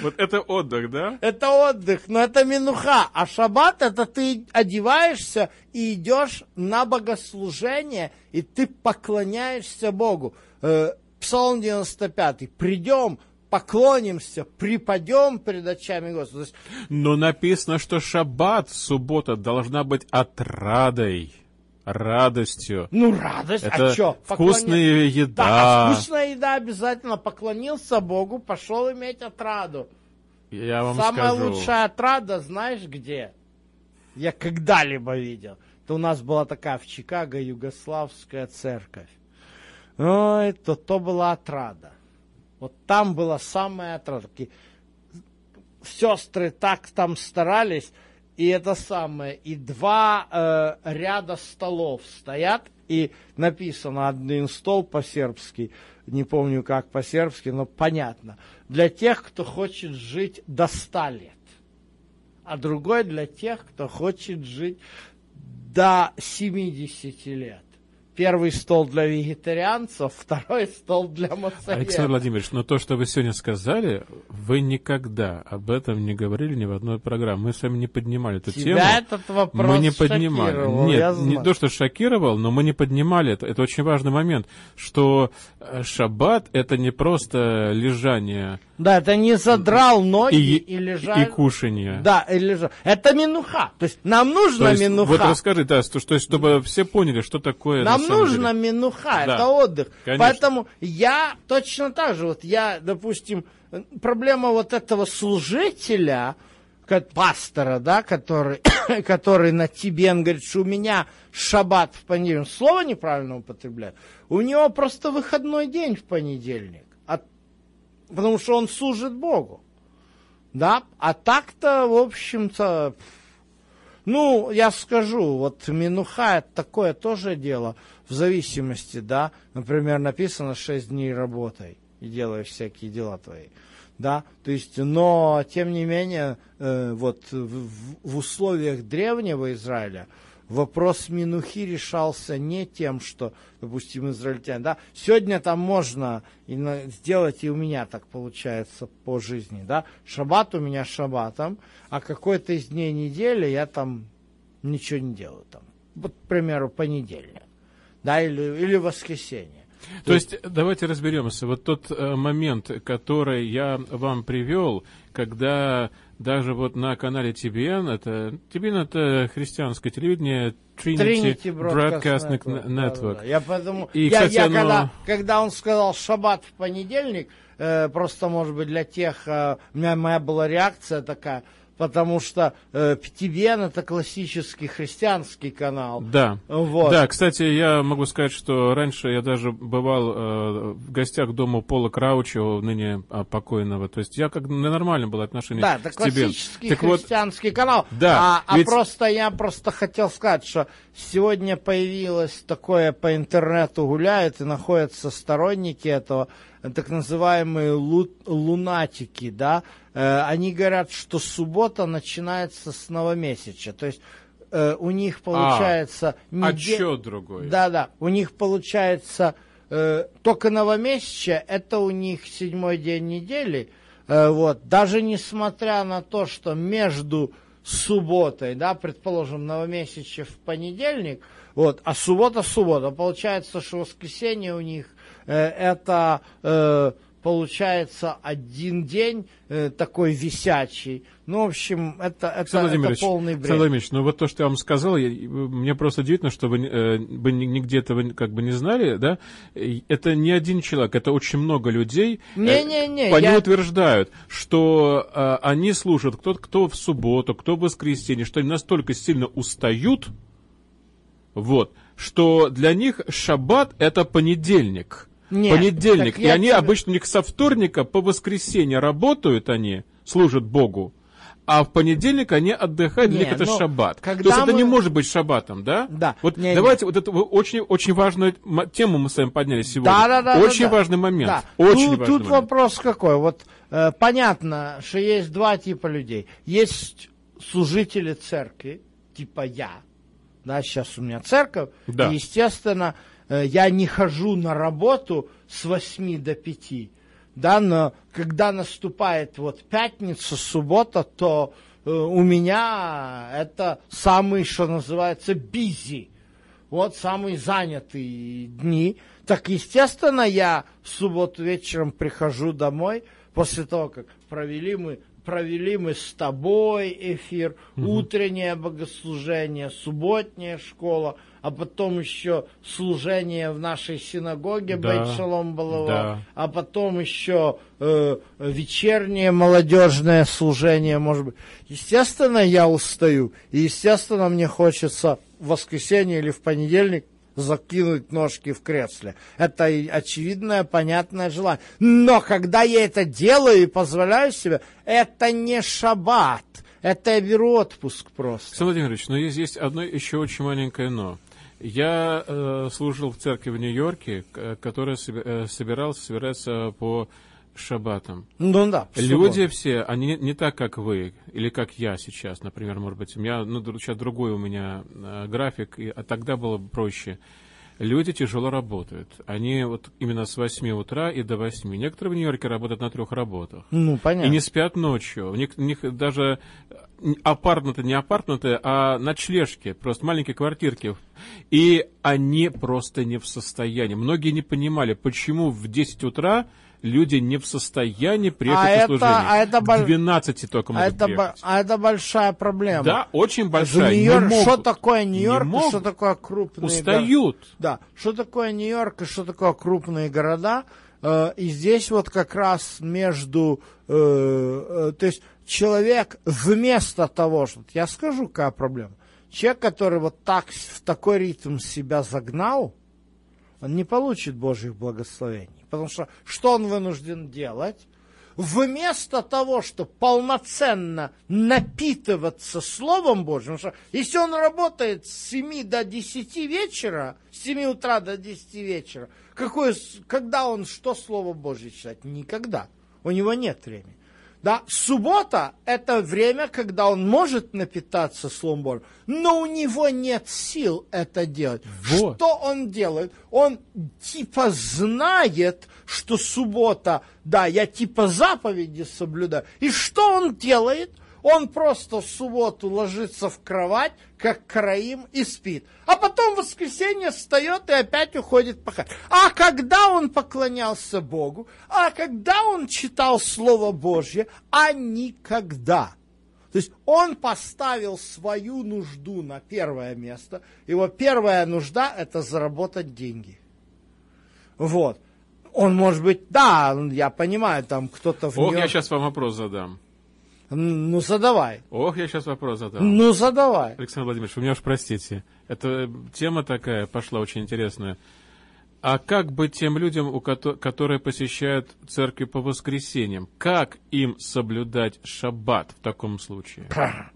Вот это отдых, да? Это отдых, но это минуха. А шаббат это ты одеваешься и идешь на богослужение, и ты поклоняешься Богу. Э, Псалом 95. Придем, поклонимся, припадем перед очами Господа. Но написано, что шаббат, суббота, должна быть отрадой, радостью. ну, радость, Это а что? вкусная еда. Да, вкусная еда обязательно. Поклонился Богу, пошел иметь отраду. Я вам Самая скажу. лучшая отрада, знаешь где? Я когда-либо видел. Это у нас была такая в Чикаго югославская церковь. Ой, то, то была отрада. Вот там была самая отрада. Такие Сестры так там старались, и это самое, и два э, ряда столов стоят, и написано один стол по-сербски, не помню как по-сербски, но понятно, для тех, кто хочет жить до 100 лет, а другой для тех, кто хочет жить до 70 лет. Первый стол для вегетарианцев, второй стол для Александр массоверов. Владимирович, но то, что вы сегодня сказали, вы никогда об этом не говорили ни в одной программе. Мы с вами не поднимали эту тему. Тебя этот вопрос мы не поднимали. Нет, не то, что шокировал, но мы не поднимали это. Это очень важный момент, что э, шаббат это не просто лежание Да, это не задрал ноги и, и, и лежал. кушание. Да, и лежал. Это минуха. То есть нам То нужно есть, минуха. вот расскажи, да, что, что- чтобы все поняли, что такое на Нам нужно деле. минуха, Да. это отдых. Конечно. Поэтому я точно так же, вот я, допустим, проблема вот этого служителя, пастора, да, который, который на тебе, он говорит, что у меня шаббат в понедельник, слово неправильно употребляю, у него просто выходной день в понедельник, А- потому что он служит Богу. Да, а так-то, в общем-то, ну, я скажу, вот Минуха это такое тоже дело, в зависимости, да, например, написано 6 дней работай и делаешь всякие дела твои, да, то есть, но, тем не менее, э, вот в, в- условиях древнего Израиля вопрос Минухи решался не тем, что, допустим, израильтяне, да, сегодня там можно и сделать, и у меня так получается по жизни, да, шаббат у меня шаббатом, а какой-то из дней недели я там ничего не делаю там. Вот, к примеру, понедельник, да, или, или воскресенье. То есть давайте разберемся. Вот тот э, момент, который я вам привел, когда даже вот на канале TBN, это TBN это христианское телевидение, Trinity, Trinity Broadcasting Network. Network. Да-да-да. Я поэтому, И, я, кстати, я оно- когда, когда он сказал шаббат в понедельник, э, просто, может быть, для тех, э, у меня моя была реакция такая, потому что э, TBN это классический христианский канал. Да. Вот. Да, кстати, я могу сказать, что раньше я даже бывал э, в гостях дома Пола Краучева, ныне а, покойного. То есть я как нормально было отношение Да, это к тебе. классический Так вот, христианский канал. Да, а, а ведь- просто я просто хотел сказать, что сегодня появилось такое по интернету гуляют и находятся сторонники этого, так называемые лу- лунатики, да. Э, они говорят, что суббота начинается с новомесяча. То есть э, у них получается неде- отчет другой. да, да. У них получается э, только новомесячие, это у них седьмой день недели. Э, вот. Даже несмотря на то, что между субботой, да, предположим, новомесячие в понедельник, вот, а суббота суббота, получается, что воскресенье у них э, это э, получается один день э, такой висячий. Ну, в общем, это, это, это полный бред. Александр Владимирович, ну вот то, что я вам сказал, я- мне просто удивительно, что вы, э, вы ни- нигде этого как бы не знали, да? Это не один человек, это очень много людей. э, Не-не-не, Они я- утверждают, что э, они слушают, кто, кто в субботу, кто в воскресенье, что они настолько сильно устают, вот, что для них шаббат это понедельник. Нет, понедельник. И они тебе- обычно у них со вторника по воскресенье работают они, служат Богу. А в понедельник они отдыхают, для Не, них это ну, шаббат. когда То есть это мы- не может быть шаббатом, да? Да. Вот Не, давайте вот эту очень, очень важную тему мы с вами подняли сегодня. Да, да, да. Очень да, да. важный момент. Да. Очень тут, важный тут момент. вопрос какой. Вот э, понятно, что есть два типа людей. Есть служители церкви, типа я, да, сейчас у меня церковь, Да. и, естественно, я не хожу на работу с 8 до 5, да, но когда наступает вот пятница, суббота, то э, у меня это самый, что называется, busy, вот самые занятые дни. Так, естественно, я в субботу вечером прихожу домой, после того, как провели мы, провели мы с тобой эфир, утреннее богослужение, субботняя школа, а потом еще служение в нашей синагоге Да, Бейт Шалом Балава, да. а потом еще э, вечернее молодежное служение, может быть. Естественно, я устаю, и естественно, мне хочется в воскресенье или в понедельник закинуть ножки в кресле. Это очевидное, понятное желание. Но когда я это делаю и позволяю себе, это не шаббат. Это я беру отпуск просто. Александр Владимирович, но есть, есть одно еще очень маленькое но. Я э, служил в церкви в Нью-Йорке, которая э, собиралась, собирается по шаббатам. Ну да. Люди субботу. все, они не, не так, как вы, или как я сейчас, например, может быть. У меня, ну, сейчас другой у меня э, график, и, а тогда было проще. Люди тяжело работают. Они вот именно с 8 утра и до 8. Некоторые в Нью-Йорке работают на трех работах. Ну, понятно. И не спят ночью. У них, у них даже апартменты, не апартменты, а ночлежки, просто маленькие квартирки. И они просто не в состоянии. Многие не понимали, почему в 10 утра люди не в состоянии приехать А на это- служение. а это К боль- 12 только а, могут это, бо- приехать. а это большая проблема. Да, очень большая. не Нью-Йорк- могут. что такое Не Нью-Йорк, и могут. что такое крупные города? Устают. Да, что такое Нью-Йорк и что такое крупные города. Э, и здесь вот как раз между... э, э, то есть человек вместо того, что... Я скажу, какая проблема. Человек, который вот так, в такой ритм себя загнал, он не получит Божьих благословений. Потому что что он вынужден делать? Вместо того, чтобы полноценно напитываться Словом Божьим, что если он работает с 7 до 10 вечера, с 7 утра до 10 вечера, какое, когда он что Слово Божье читать? Никогда. У него нет времени. Да, суббота – это время, когда он может напитаться Словом Божьим, но у него нет сил это делать. Вот. Что он делает? Он типа знает, что суббота, да, я типа заповеди соблюдаю. И что он делает? Он просто в субботу ложится в кровать, как караим, и спит. А потом в воскресенье встает и опять уходит пахать. А когда он поклонялся Богу, а когда он читал Слово Божье, а никогда. То есть он поставил свою нужду на первое место. Его первая нужда – это заработать деньги. Вот. Он может быть, да, я понимаю, там кто-то в Ох, Нью-Йорке- я сейчас вам вопрос задам. Ну, задавай. Ох, я сейчас вопрос задам. Ну, задавай. Александр Владимирович, вы меня уж простите. Это тема такая пошла очень интересная. А как быть тем людям, у кото- которые посещают церкви по воскресеньям? Как им соблюдать шаббат в таком случае?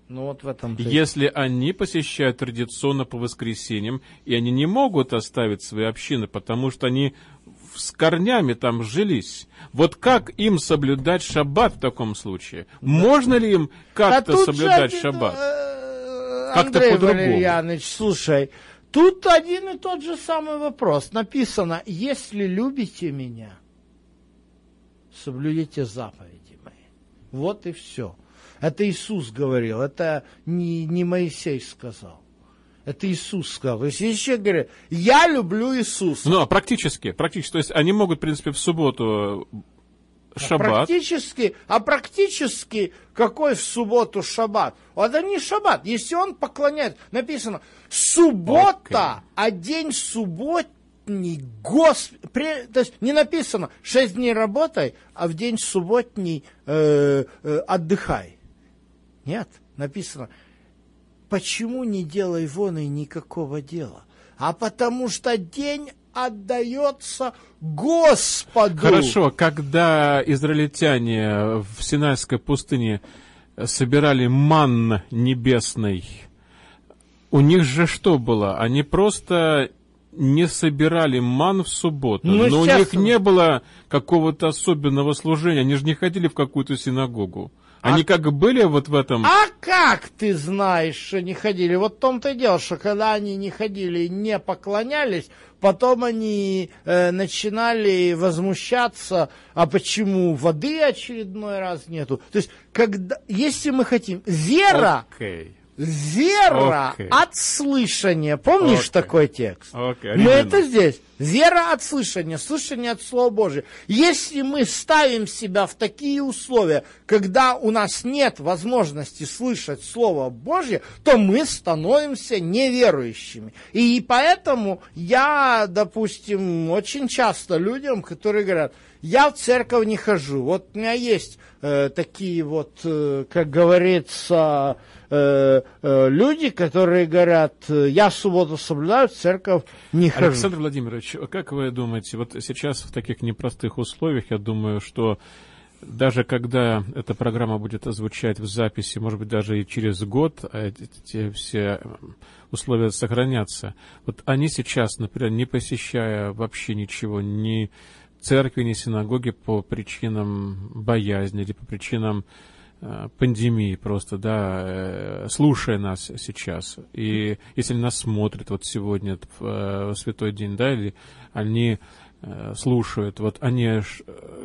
Ну, вот в этом Если они посещают традиционно по воскресеньям, и они не могут оставить свои общины, потому что они с корнями там жились. Вот как им соблюдать шаббат в таком случае? Можно ли им как-то А соблюдать же шаббат? э, Как-то Андрей по-другому. Слушай, тут один и тот же самый вопрос. Написано, если любите меня, соблюдите заповеди мои. Вот и все. Это Иисус говорил, это не, не Моисей сказал. Это Иисус сказал. То есть еще говорит, я люблю Иисуса. Ну, а практически, практически. То есть они могут, в принципе, в субботу э, шаббат. Практически, а практически какой в субботу шаббат? Это не шаббат. Если он поклоняет, написано, суббота, а день субботний, Господь, то есть не написано, шесть дней работай, а в день субботний э, э, отдыхай. Нет, написано, почему не делай вон и никакого дела? А потому что день отдается Господу. Хорошо, когда израильтяне в Синайской пустыне собирали манн небесный, у них же что было? Они просто не собирали ман в субботу, Ну, но у них не было какого-то особенного служения, они же не ходили в какую-то синагогу. Они как были вот в этом... А как ты знаешь, что не ходили? Вот в том-то и дело, что когда они не ходили, не поклонялись, потом они э, начинали возмущаться, а почему воды очередной раз нету? То есть, когда, если мы хотим, вера... Окей. Вера Окей. от слышания. Помнишь Окей. такой текст? Мы именно. это здесь. Вера от слышания, слышание от Слова Божия. Если мы ставим себя в такие условия, когда у нас нет возможности слышать Слово Божье, то мы становимся неверующими. И поэтому я, допустим, очень часто людям, которые говорят, я в церковь не хожу. Вот у меня есть э, такие вот, э, как говорится, э, э, люди, которые говорят, э, я субботу соблюдаю, в церковь не хожу. Александр Владимирович, как вы думаете, вот сейчас в таких непростых условиях, я думаю, что даже когда эта программа будет звучать в записи, может быть, даже и через год, а эти все условия сохранятся. Вот они сейчас, например, не посещая вообще ничего, ни церкви, ни синагоги по причинам боязни или по причинам э, пандемии просто, да, э, слушая нас сейчас, и если нас смотрят вот сегодня в э, святой день, да, или они слушают, вот они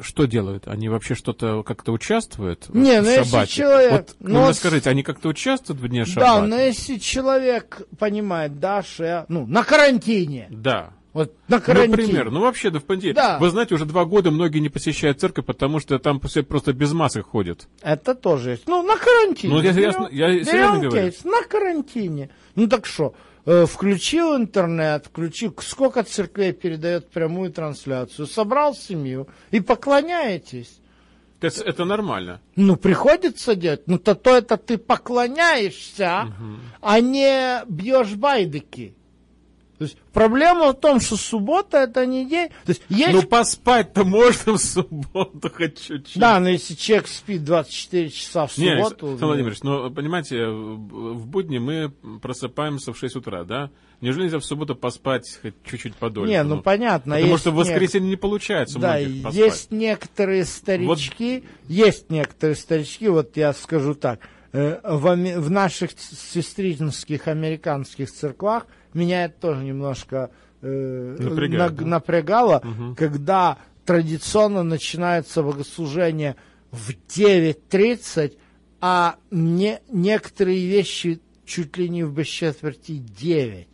что делают? Они вообще что-то как-то участвуют Не, в ну, если шаббате? человек- Вот ну, вот- скажите, они как-то участвуют в дне Да, шаббата? но если человек понимает, да, что я, ну, на карантине, Да. Вот на карантине. Например, ну вообще, да в пандемии. Да. Вы знаете, уже два года многие не посещают церковь, потому что там все просто без масок ходят. Это тоже есть. Ну, на карантине. Ну, я- Берем- я берем серьезно говорю. кейс, На карантине. Ну, так что, э, включил интернет, включил, сколько церквей передает прямую трансляцию, собрал семью и поклоняетесь. Это, это нормально. Ну, приходится делать. Ну, то, то это ты поклоняешься, а не бьешь байдыки. То есть проблема в том, что суббота это не день. То есть есть Ну, поспать-то можно в субботу хоть чуть-чуть. Да, но если человек спит 24 часа в Не, субботу... Александр Владимирович, ну, понимаете, в в будни мы просыпаемся в 6 утра, да? Неужели нельзя в субботу поспать хоть чуть-чуть подольше? Не, ну, понятно, Потому что в нек- воскресенье не получается Да, есть некоторые старички, есть некоторые старички, вот я скажу так, э, в, в наших сестринских американских церквах меня это тоже немножко э, Напрягает, наг- да? напрягало, когда традиционно начинается богослужение в 9.30, а не, некоторые вещи чуть ли не в без четверти 9.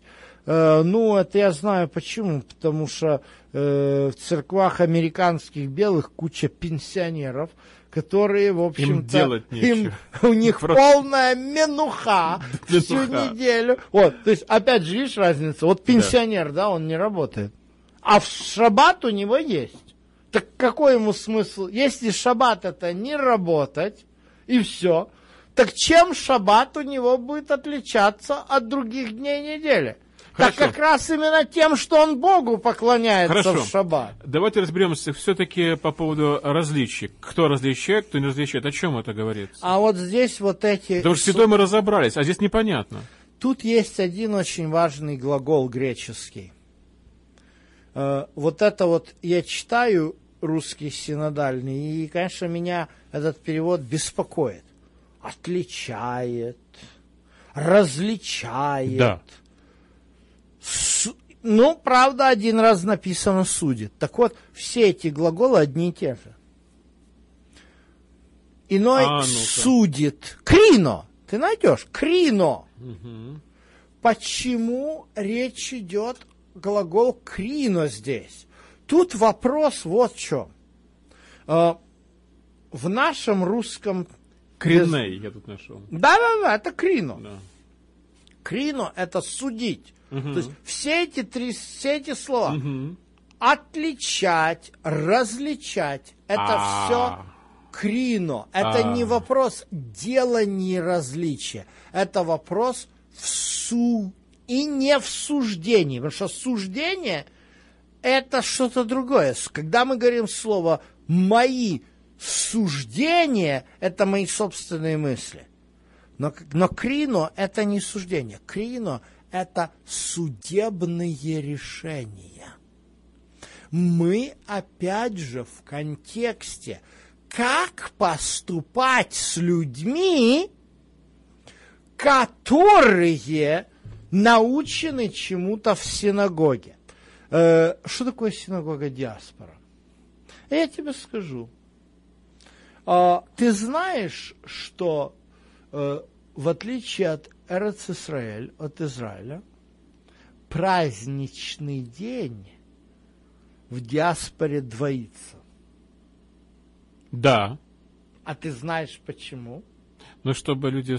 Э, ну, это я знаю почему, потому что э, в церквах американских белых куча пенсионеров, которые, в общем-то, делать нечего. у них Просто- полная менуха всю неделю. Вот, то есть, опять же, видишь разницу? Вот пенсионер, да, он не работает. А в шаббат у него есть. Так какой ему смысл? Если шаббат это не работать, и все, так чем шаббат у него будет отличаться от других дней недели? Так Хорошо. как раз именно тем, что он Богу поклоняется Хорошо. в шаббат. Давайте разберемся все-таки по поводу различий. Кто различает, кто не различает. О чем это говорится? А вот здесь вот эти... Потому что святой мы разобрались, а здесь непонятно. Тут есть один очень важный глагол греческий. Э, Вот это вот я читаю русский синодальный, и, конечно, меня этот перевод беспокоит. Отличает, различает. Да. Су- Ну, правда, один раз написано судит. Так вот, все эти глаголы одни и те же. Иной А, ну-ка. судит. Крино. Ты найдешь? Крино. Почему речь идет глагол крино здесь? Тут вопрос вот в чем. Э, В нашем русском... Криней я тут нашел. Да-да-да, это крино. Да. Крино – это судить. То есть все эти три, все эти слова отличать, различать – это А. все крино. Это А. не вопрос делания различия. Это вопрос в су и не в суждении. Потому что суждение – это что-то другое. Когда мы говорим слово «мои суждения», это мои собственные мысли. Но, но крино – это не суждение. Крино – это судебные решения. Мы, опять же, в контексте как поступать с людьми, которые научены чему-то в синагоге. Э, что такое синагога диаспора? Я тебе скажу. А, ты знаешь, что э, в отличие от Эрец Исраэль, от Израиля, праздничный день в диаспоре двоится. Да. А ты знаешь почему? Ну, чтобы люди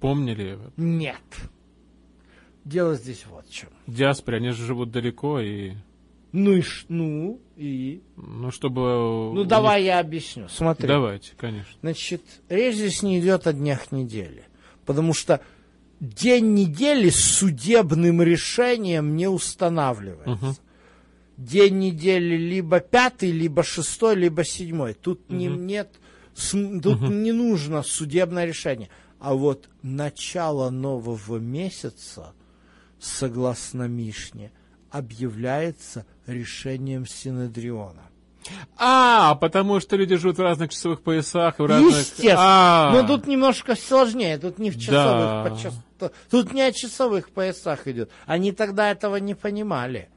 помнили. Нет. Дело здесь вот в чем. Диаспоры, они же живут далеко, и... Ну и ш- ну и. Ну, чтобы... Ну давай я объясню. Смотри. Давайте, конечно. Значит, речь здесь не идет о днях недели. Потому что день недели с судебным решением не устанавливается. Мгм. День недели либо пятый, либо шестой, либо седьмой. Тут не, нет, см- тут не нужно судебное решение. А вот начало нового месяца, согласно Мишне, объявляется решением Синедриона. А, потому что люди живут в разных часовых поясах и в разных... Естественно. А, Но тут немножко сложнее. Тут не в часовых, Да. по час- тут не о часовых поясах идет. Они тогда этого не понимали.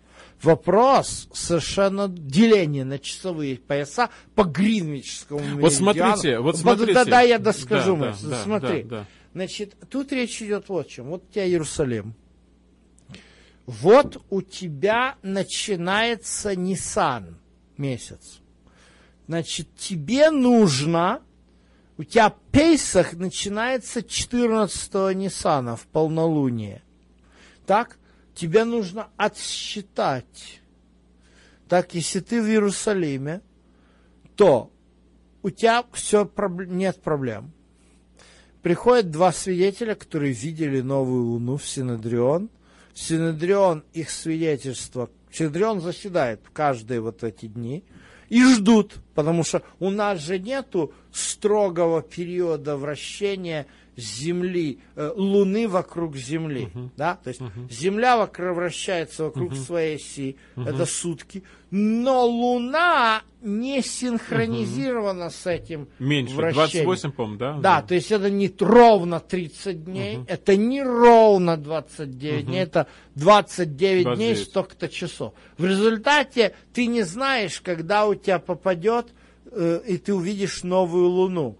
Вопрос совершенно деление на часовые пояса по гринвичскому Вот смотрите, вот смотрите. Да, да, я доскажу. Да, да, да, Смотри. да, да. Значит, тут речь идет вот о чем. Вот у тебя Иерусалим. Вот у тебя начинается Нисан месяц. Значит, тебе нужно, у тебя Пейсах начинается 14 Ниссана в полнолуние. Так? Тебе нужно отсчитать. Так, если ты в Иерусалиме, то у тебя все нет проблем. Приходят два свидетеля, которые видели новую луну в Синедрион. Синедрион их свидетельство. Синедрион заседает каждые вот эти дни и ждут, потому что у нас же нету строгого периода вращения Земли, э, Луны вокруг Земли, да, то есть Земля вокруг, вращается вокруг своей оси, это сутки, но Луна не синхронизирована с этим Меньше, вращением. 28, по-моему, да? Да, то есть это не ровно 30 дней, это не ровно 29 дней, это 29, дней 29. столько-то часов. В результате ты не знаешь, когда у тебя попадет, э, и ты увидишь новую луну.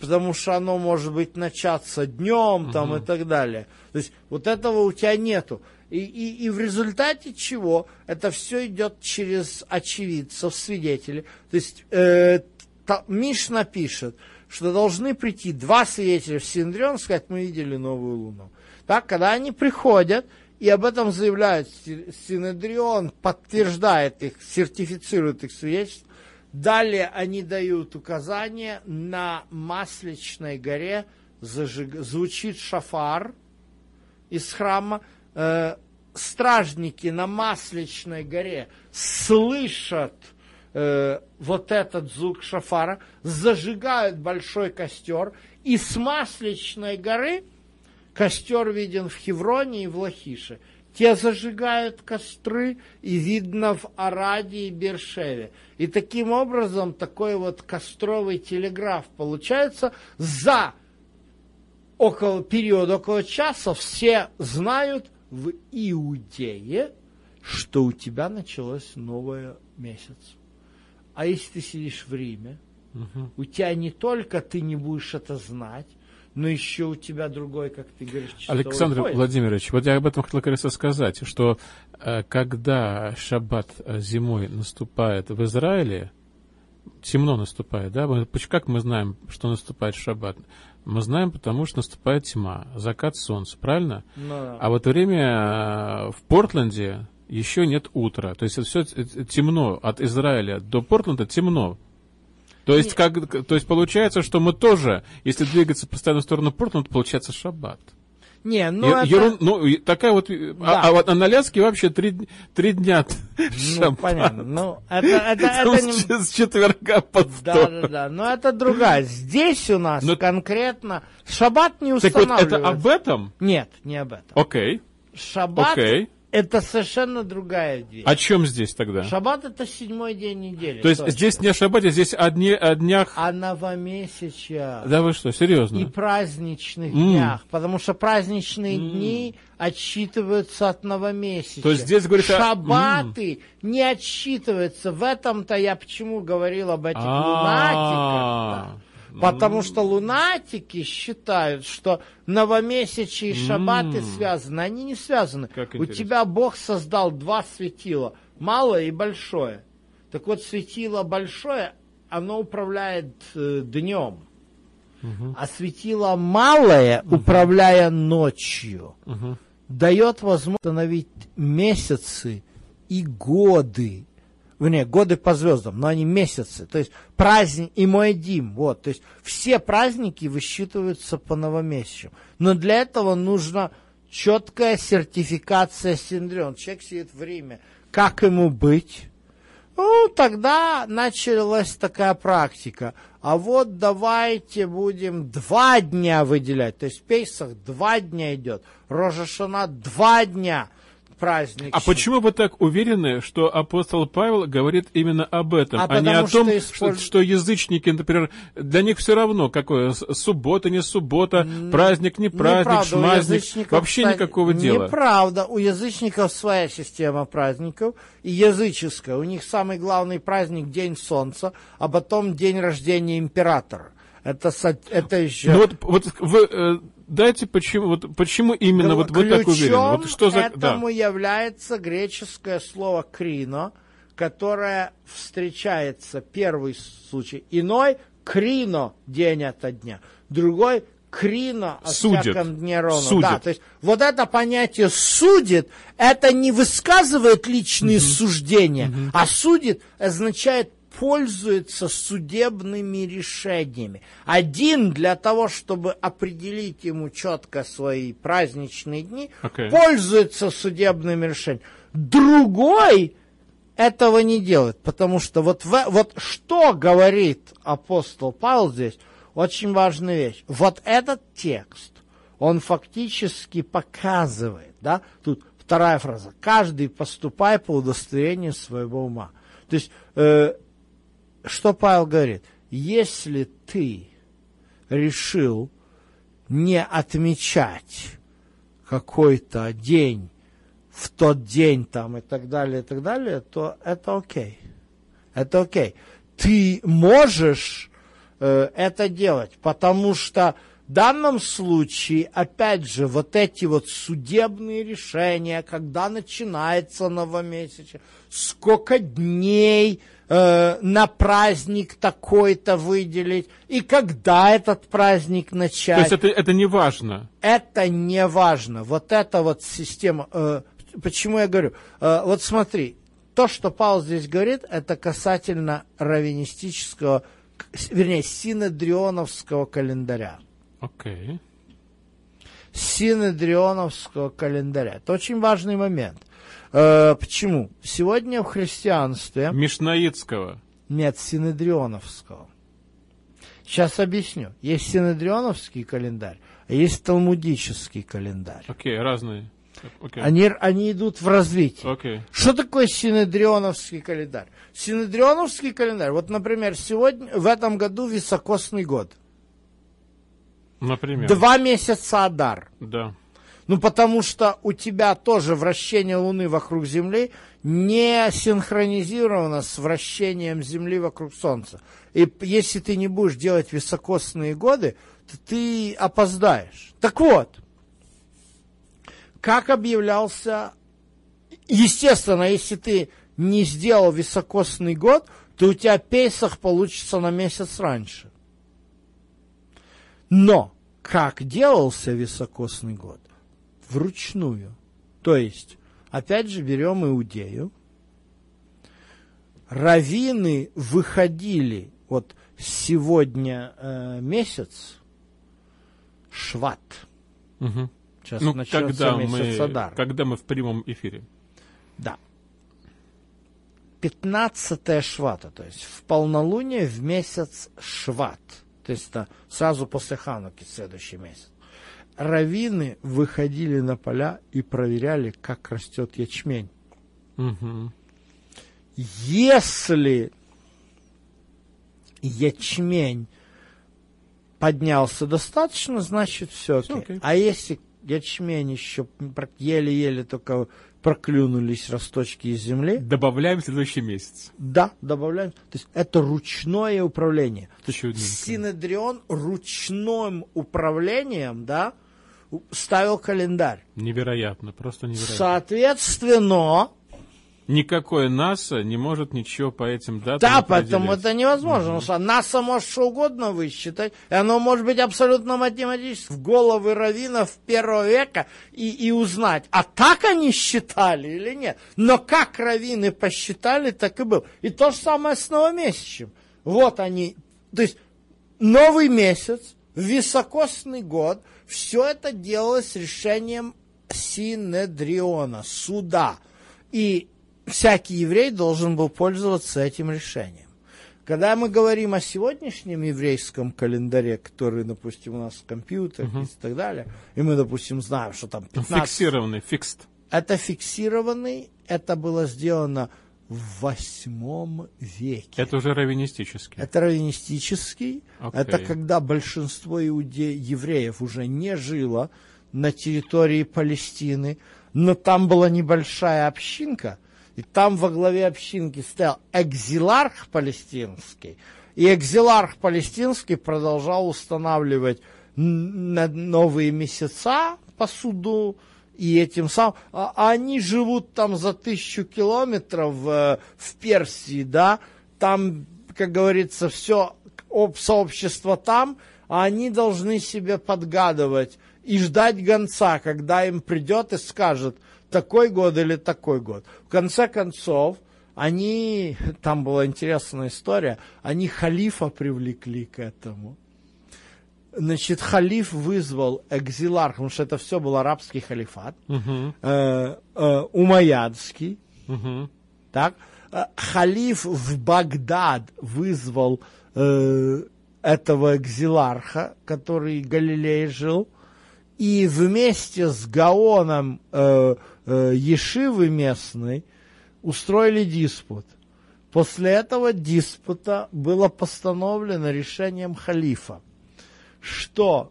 Потому что оно может быть начаться днем там, и так далее. То есть вот этого у тебя нету. И, и, и в результате чего это все идет через очевидцев, свидетелей. То есть э, та- Мишна пишет, что должны прийти два свидетеля в Синдрион, сказать, мы видели новую луну. Так, когда они приходят и об этом заявляют, Си- Синедрион подтверждает их, сертифицирует их свидетельство, далее они дают указание на Масличной горе зажиг- звучит шафар из храма, э, стражники на Масличной горе слышат э, вот этот звук шафара, зажигают большой костер, и с Масличной горы костер виден в Хевроне и в Лахише. Те зажигают костры, и видно в Араде и Бершеве. И таким образом такой вот костровый телеграф получается за около период около часа все знают в Иудее, что у тебя началось новое месяц. А если ты сидишь в Риме, у тебя не только ты не будешь это знать, но еще у тебя другой, как ты говоришь, Александр пояс. Владимирович, вот я об этом хотел как раз и сказать, что э, когда шаббат э, зимой наступает в Израиле, темно наступает, да? Как мы знаем, что наступает шаббат? Мы знаем, потому что наступает тьма, закат солнца, правильно? Да. А в это время э, в Портленде еще нет утра. То есть это все темно. От Израиля до Портленда темно. То есть, как, то есть получается, что мы тоже, если двигаться постоянно в сторону Портленда, то получается шаббат. Не, ну Е- это... ерун- ну, такая вот... э, Да. А, а вот на Аляске вообще три, три дня Ну, понятно. Ну, это, это, это с, не... с четверга по Да, вторник. да, да. Но это другая. Здесь у нас Но- конкретно шаббат не Так вот, это устанавливается. об этом? Нет, не об этом. Окей, Шаббат окей. Это совершенно другая вещь. О чем здесь тогда? Шаббат это седьмой день недели. То есть точно. здесь не о шаббате, здесь о, дне, о днях... А новомесячья Да вы что, серьезно? и праздничных М. днях, потому что праздничные дни отсчитываются от новомесяча. То есть здесь говорится- Шаббаты не отсчитываются. В этом-то я почему говорил об этих А, лунатиках. Потому что лунатики считают, что новомесячие и шаббаты М. связаны. Они не связаны. У тебя Бог создал два светила, малое и большое. Так вот, светило большое, оно управляет э, днем. А светило малое, управляя ночью, Мгм. дает возможность установить месяцы и годы. Вернее, годы по звездам, но они месяцы. То есть праздник и Моэдим. Вот, то есть все праздники высчитываются по новомесячам. Но для этого нужна четкая сертификация Синдрион. Человек сидит в Риме. Как ему быть? Ну, тогда началась такая практика. А вот давайте будем два дня выделять. То есть Пейсах два дня идет. Рожашана два дня праздник. А почему вы так уверены, что апостол Павел говорит именно об этом, А а, не о том, что использ- что язычники, например, для них все равно, какое суббота, не суббота, праздник, не праздник, Неправда, шмазник, вообще никакого дела. Неправда. У язычников своя система праздников, и языческая. У них самый главный праздник День Солнца, а потом день рождения императора. Это, это еще... Ну вот, вот вы э, дайте почему, вот почему именно вот вы так уверены? Вот что за, да. этому является греческое слово «крино», которое встречается, первый случай, иной «крино» день ото дня, другой «крино» о Судит. всяком дне ровно. Судит. Да, то есть вот это понятие «судит» это не высказывает личные суждения, а «судит» означает пользуется судебными решениями. Один для того, чтобы определить ему четко свои праздничные дни, Окей. пользуется судебными решениями. Другой этого не делает, потому что вот, в- вот что говорит апостол Павел здесь, очень важная вещь. Вот этот текст, он фактически показывает, да, тут вторая фраза, каждый поступай по удостоверению своего ума. То есть, э, что Павел говорит? Если ты решил не отмечать какой-то день в тот день там и так далее, и так далее, то это окей. Это окей. Ты можешь э, это делать, потому что данном случае, опять же, вот эти вот судебные решения, когда начинается новомесячие, сколько дней э, на праздник такой-то выделить, и когда этот праздник То начать. есть это, это не важно. Это не важно. Вот эта вот система. э, почему я говорю? Э, вот смотри, то, что Павел здесь говорит, это касательно раввинистического, вернее, синодрионовского календаря. Окей. Синодрионовского календаря. Это очень важный момент. Э, почему? Сегодня в христианстве Мишнаитского. нет синедрионовского. Сейчас объясню. Есть синедрионовский календарь, а есть талмудический календарь. Окей, разные. Окей. Они, они идут в развитии. Окей. Что такое синедрионовский календарь? Синедрионовский календарь, вот, например, сегодня, в этом году високосный год. Например. Два месяца Адар. Да. Ну, потому что у тебя тоже вращение Луны вокруг Земли не синхронизировано с вращением Земли вокруг Солнца. И если ты не будешь делать високосные годы, то ты опоздаешь. Так вот, как объявлялся... Естественно, если ты не сделал високосный год, то у тебя Пейсах получится на месяц раньше. Но как делался високосный год? Вручную. То есть, опять же, берем Иудею. Равины выходили, вот сегодня э, месяц, Шват. Мгм. Сейчас Ну, начнется когда месяц мы, Адар. когда мы в прямом эфире. Да. 15 Швата, то есть в полнолуние в месяц Шват. То есть это сразу после Хануки следующий месяц. раввины выходили на поля и проверяли, как растет ячмень. Мгм. Если ячмень поднялся достаточно, значит все окей. окей. А если ячмень еще еле-еле только проклюнулись росточки из земли, Добавляем в следующий месяц. да, добавляем. То есть это ручное управление. Синедрион ручным управлением, да, ставил календарь. Невероятно, просто невероятно. Соответственно, Никакое НАСА не может ничего по этим датам Да, поэтому это невозможно. Потому что НАСА может что угодно высчитать, и оно может быть абсолютно математически в головы раввинов первого века и, и узнать, а так они считали или нет. Но как раввины посчитали, так и был. И то же самое с новомесячем. Вот они, то есть новый месяц, високосный год, все это делалось решением Синедриона, суда. И всякий еврей должен был пользоваться этим решением. Когда мы говорим о сегодняшнем еврейском календаре, который, допустим, у нас в компьютерах и так далее, и мы, допустим, знаем, что там 15... Фиксированный, фикст. Это фиксированный, это было сделано в восьмом веке. Это уже раввинистический. Это раввинистический. Окей. Это когда большинство иуде... евреев уже не жило на территории Палестины, но там была небольшая общинка, и там во главе общинки стоял экзиларх палестинский, и экзиларх палестинский продолжал устанавливать новые месяца по суду, и этим самым, а, а они живут там за тысячу километров э, в Персии, да, там, как говорится, все сообщество там, а они должны себе подгадывать и ждать гонца, когда им придет и скажет, такой год или такой год. В конце концов, они, там была интересная история, они халифа привлекли к этому. Значит, халиф вызвал экзиларх, потому что это все был арабский халифат, Мгм, э, э, умайядский, мгм. так? Э, Халиф в Багдад вызвал э, этого экзиларха, который в Галилее жил, и вместе с Гаоном э, э, Ешивы местной устроили диспут. После этого диспута было постановлено решением халифа, что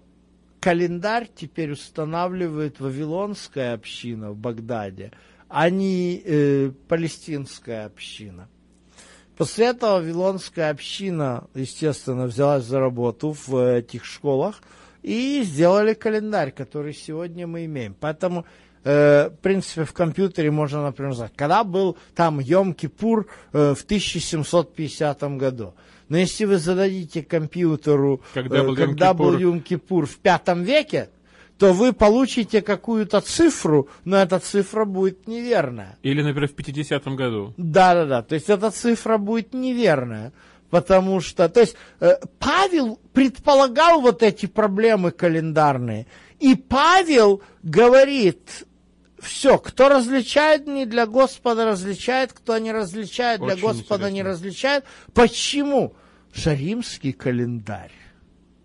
календарь теперь устанавливает Вавилонская община в Багдаде, а не э, палестинская община. После этого Вавилонская община, естественно, взялась за работу в э, этих школах и сделали календарь, который сегодня мы имеем. Поэтому, э, в принципе, в компьютере можно, например, сказать, когда был там Йом-Кипур э, в 1750 году. Но если вы зададите компьютеру, Когда э, был когда был Йом-Кипур? В пятом веке, то вы получите какую-то цифру, но эта цифра будет неверная. Или, например, в 50-м году. Да, да, да. То есть эта цифра будет неверная. Потому что, то есть, э, Павел предполагал вот эти проблемы календарные. И Павел говорит, все, кто различает не для Господа различает, кто не различает для Очень Господа не интересно. различает. Почему? Что римский календарь,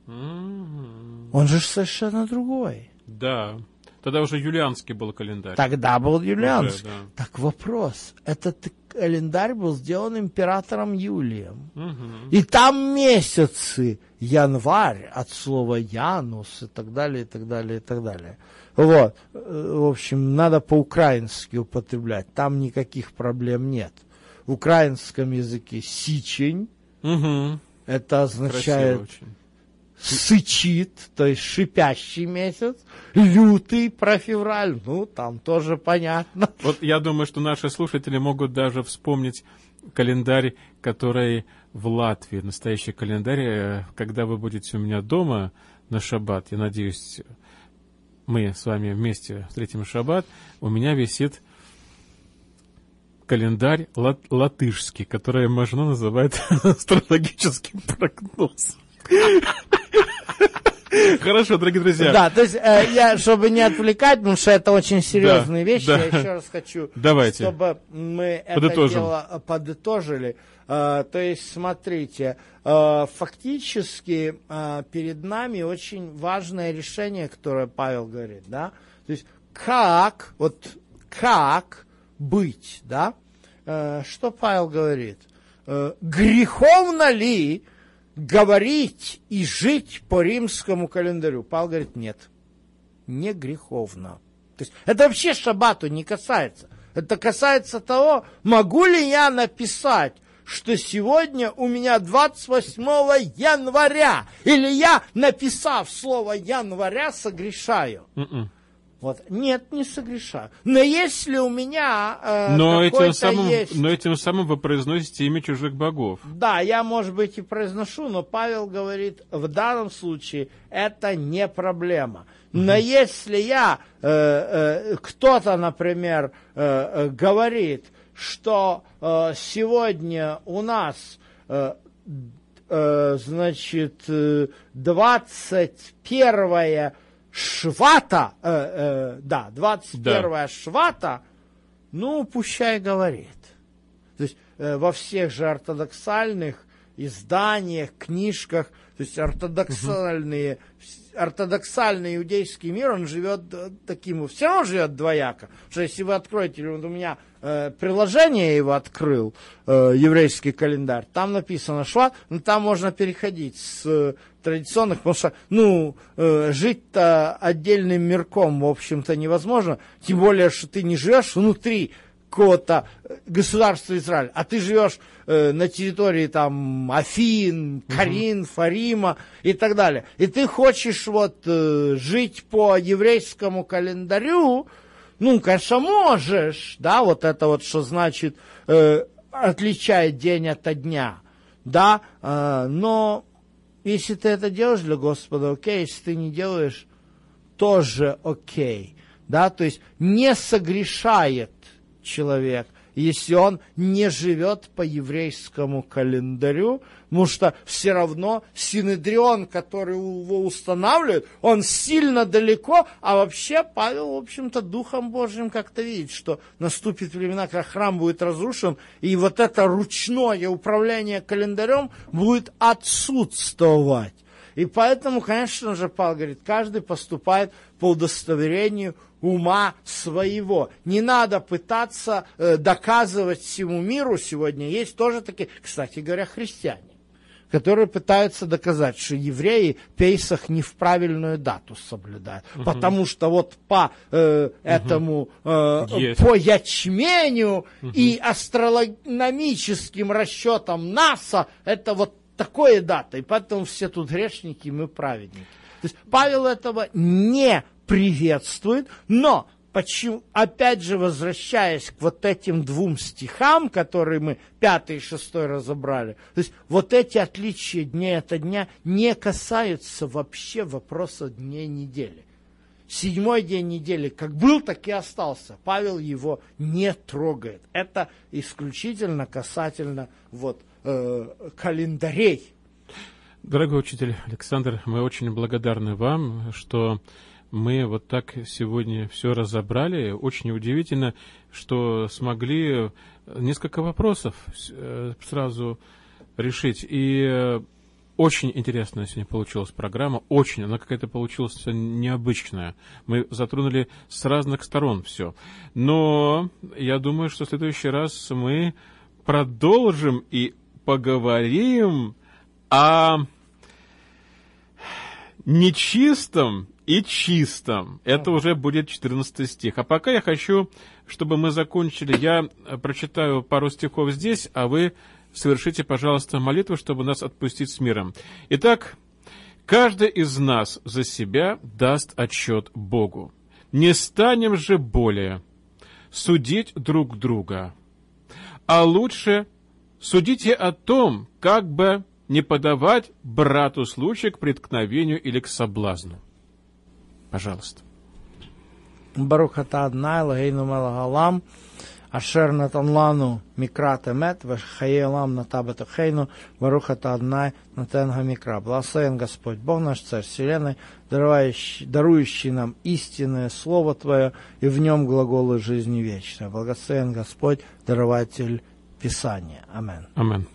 М, он же совершенно другой. Да. Тогда уже юлианский был календарь. Тогда был юлианский. Уже, да. Так вопрос, этот календарь был сделан императором Юлием. Мгм. И там месяцы, январь, от слова янус и так далее, и так далее, и так далее. Вот. Э, В общем, надо по-украински употреблять. Там никаких проблем нет. В украинском языке сичень, Мгм. это Красиво означает очень. Сычит, то есть шипящий месяц, лютый про февраль, ну, там тоже понятно. Вот я думаю, что наши слушатели могут даже вспомнить календарь, который в Латвии, настоящий календарь, э, когда вы будете у меня дома на шаббат, я надеюсь, мы с вами вместе встретим шаббат, у меня висит календарь лат- латышский, который можно называть астрологическим прогнозом. Хорошо, дорогие друзья. Да, то есть, э, я, чтобы не отвлекать, потому что это очень серьезные Да, вещи, да. я еще раз хочу, Давайте. чтобы мы это Подытожим. дело э, подытожили. Э, то есть, смотрите, э, фактически э, перед нами очень важное решение, которое Павел говорит, да, то есть, как, вот, как быть, да, Э, что Павел говорит? Э, греховно ли говорить и жить по римскому календарю? Павел говорит, нет, не греховно. То есть это вообще шабату не касается. Это касается того, могу ли я написать, что сегодня у меня 28 января, или я, написав слово января, согрешаю. Мгм. Вот. Нет, не согрешаю. Но если у меня э, Но этим, самым, есть... но этим самым вы произносите имя чужих богов. Да, я, может быть, и произношу, но Павел говорит, в данном случае это не проблема. Но если я, э, э, кто-то, например, э, э, говорит, что э, сегодня у нас, э, э, значит, э, 21 швата, э, э, да, 21 швата, ну, пущай говорит. То есть э, во всех же ортодоксальных изданиях, книжках, то есть ортодоксальные, вс- ортодоксальный иудейский мир, он живет э, таким, все равно живет двояко. Потому что если вы откроете, вот у меня э, приложение его открыл, э, еврейский календарь, там написано шват, но там можно переходить с э, традиционных, потому что, ну, э, жить-то отдельным мирком, в общем-то, невозможно, тем более, что ты не живешь внутри какого-то государства Израиль, а ты живешь э, на территории там Афин, Карин, Фарима и так далее. И ты хочешь вот э, жить по еврейскому календарю, ну, конечно, можешь, да, вот это вот, что значит, э, отличает день от дня, да, э, но если ты это делаешь для Господа, окей, если ты не делаешь, тоже окей, да, то есть не согрешает человек, если он не живет по еврейскому календарю, потому что все равно Синедрион, который его устанавливает, он сильно далеко, а вообще Павел, в общем-то, Духом Божьим как-то видит, что наступит времена, когда храм будет разрушен, и вот это ручное управление календарем будет отсутствовать. И поэтому, конечно же, Павел говорит, каждый поступает по удостоверению ума своего. Не надо пытаться э, доказывать всему миру. Сегодня есть тоже такие, кстати говоря, христиане, которые пытаются доказать, что евреи Пейсах не в правильную дату соблюдают. Потому что вот по э, этому, э, Есть. по ячменю и астрономическим расчетам НАСА, это вот такое дата. И поэтому все тут грешники, мы праведники. То есть Павел этого не приветствует, но почему, опять же, возвращаясь к вот этим двум стихам, которые мы пятый и шестой разобрали, то есть вот эти отличия дней от дня не касаются вообще вопроса дней недели. Седьмой день недели как был, так и остался. Павел его не трогает. Это исключительно касательно вот, э, календарей. Дорогой учитель Александр, мы очень благодарны вам, что мы вот так сегодня все разобрали. Очень удивительно, что смогли несколько вопросов э, сразу решить. И э, очень интересная сегодня получилась программа, очень, она какая-то получилась необычная. Мы затронули с разных сторон все. Но я думаю, что в следующий раз мы продолжим и поговорим о нечистом и чистом. Это уже будет 14 стих. А пока я хочу, чтобы мы закончили. Я э, прочитаю пару стихов здесь, а вы совершите, пожалуйста, молитву, чтобы нас отпустить с миром. Итак, каждый из нас за себя даст отчет Богу. Не станем же более судить друг друга, а лучше судите о том, как бы не подавать брату случай к преткновению или к соблазну. Пожалуйста. Барух ата Аднай, Лагейну Мелагалам, Ашер Натан Лану Микрат Эмет, Вахаелам Натабата Хейну, Варухата Аднай Натенга Микра. Благословен Господь, Бог наш Царь Вселенной, дарующий, дарующий нам истинное Слово Твое, и в нем глаголы жизни вечной. Благословен Господь, дарователь Писания. Амин. Амен.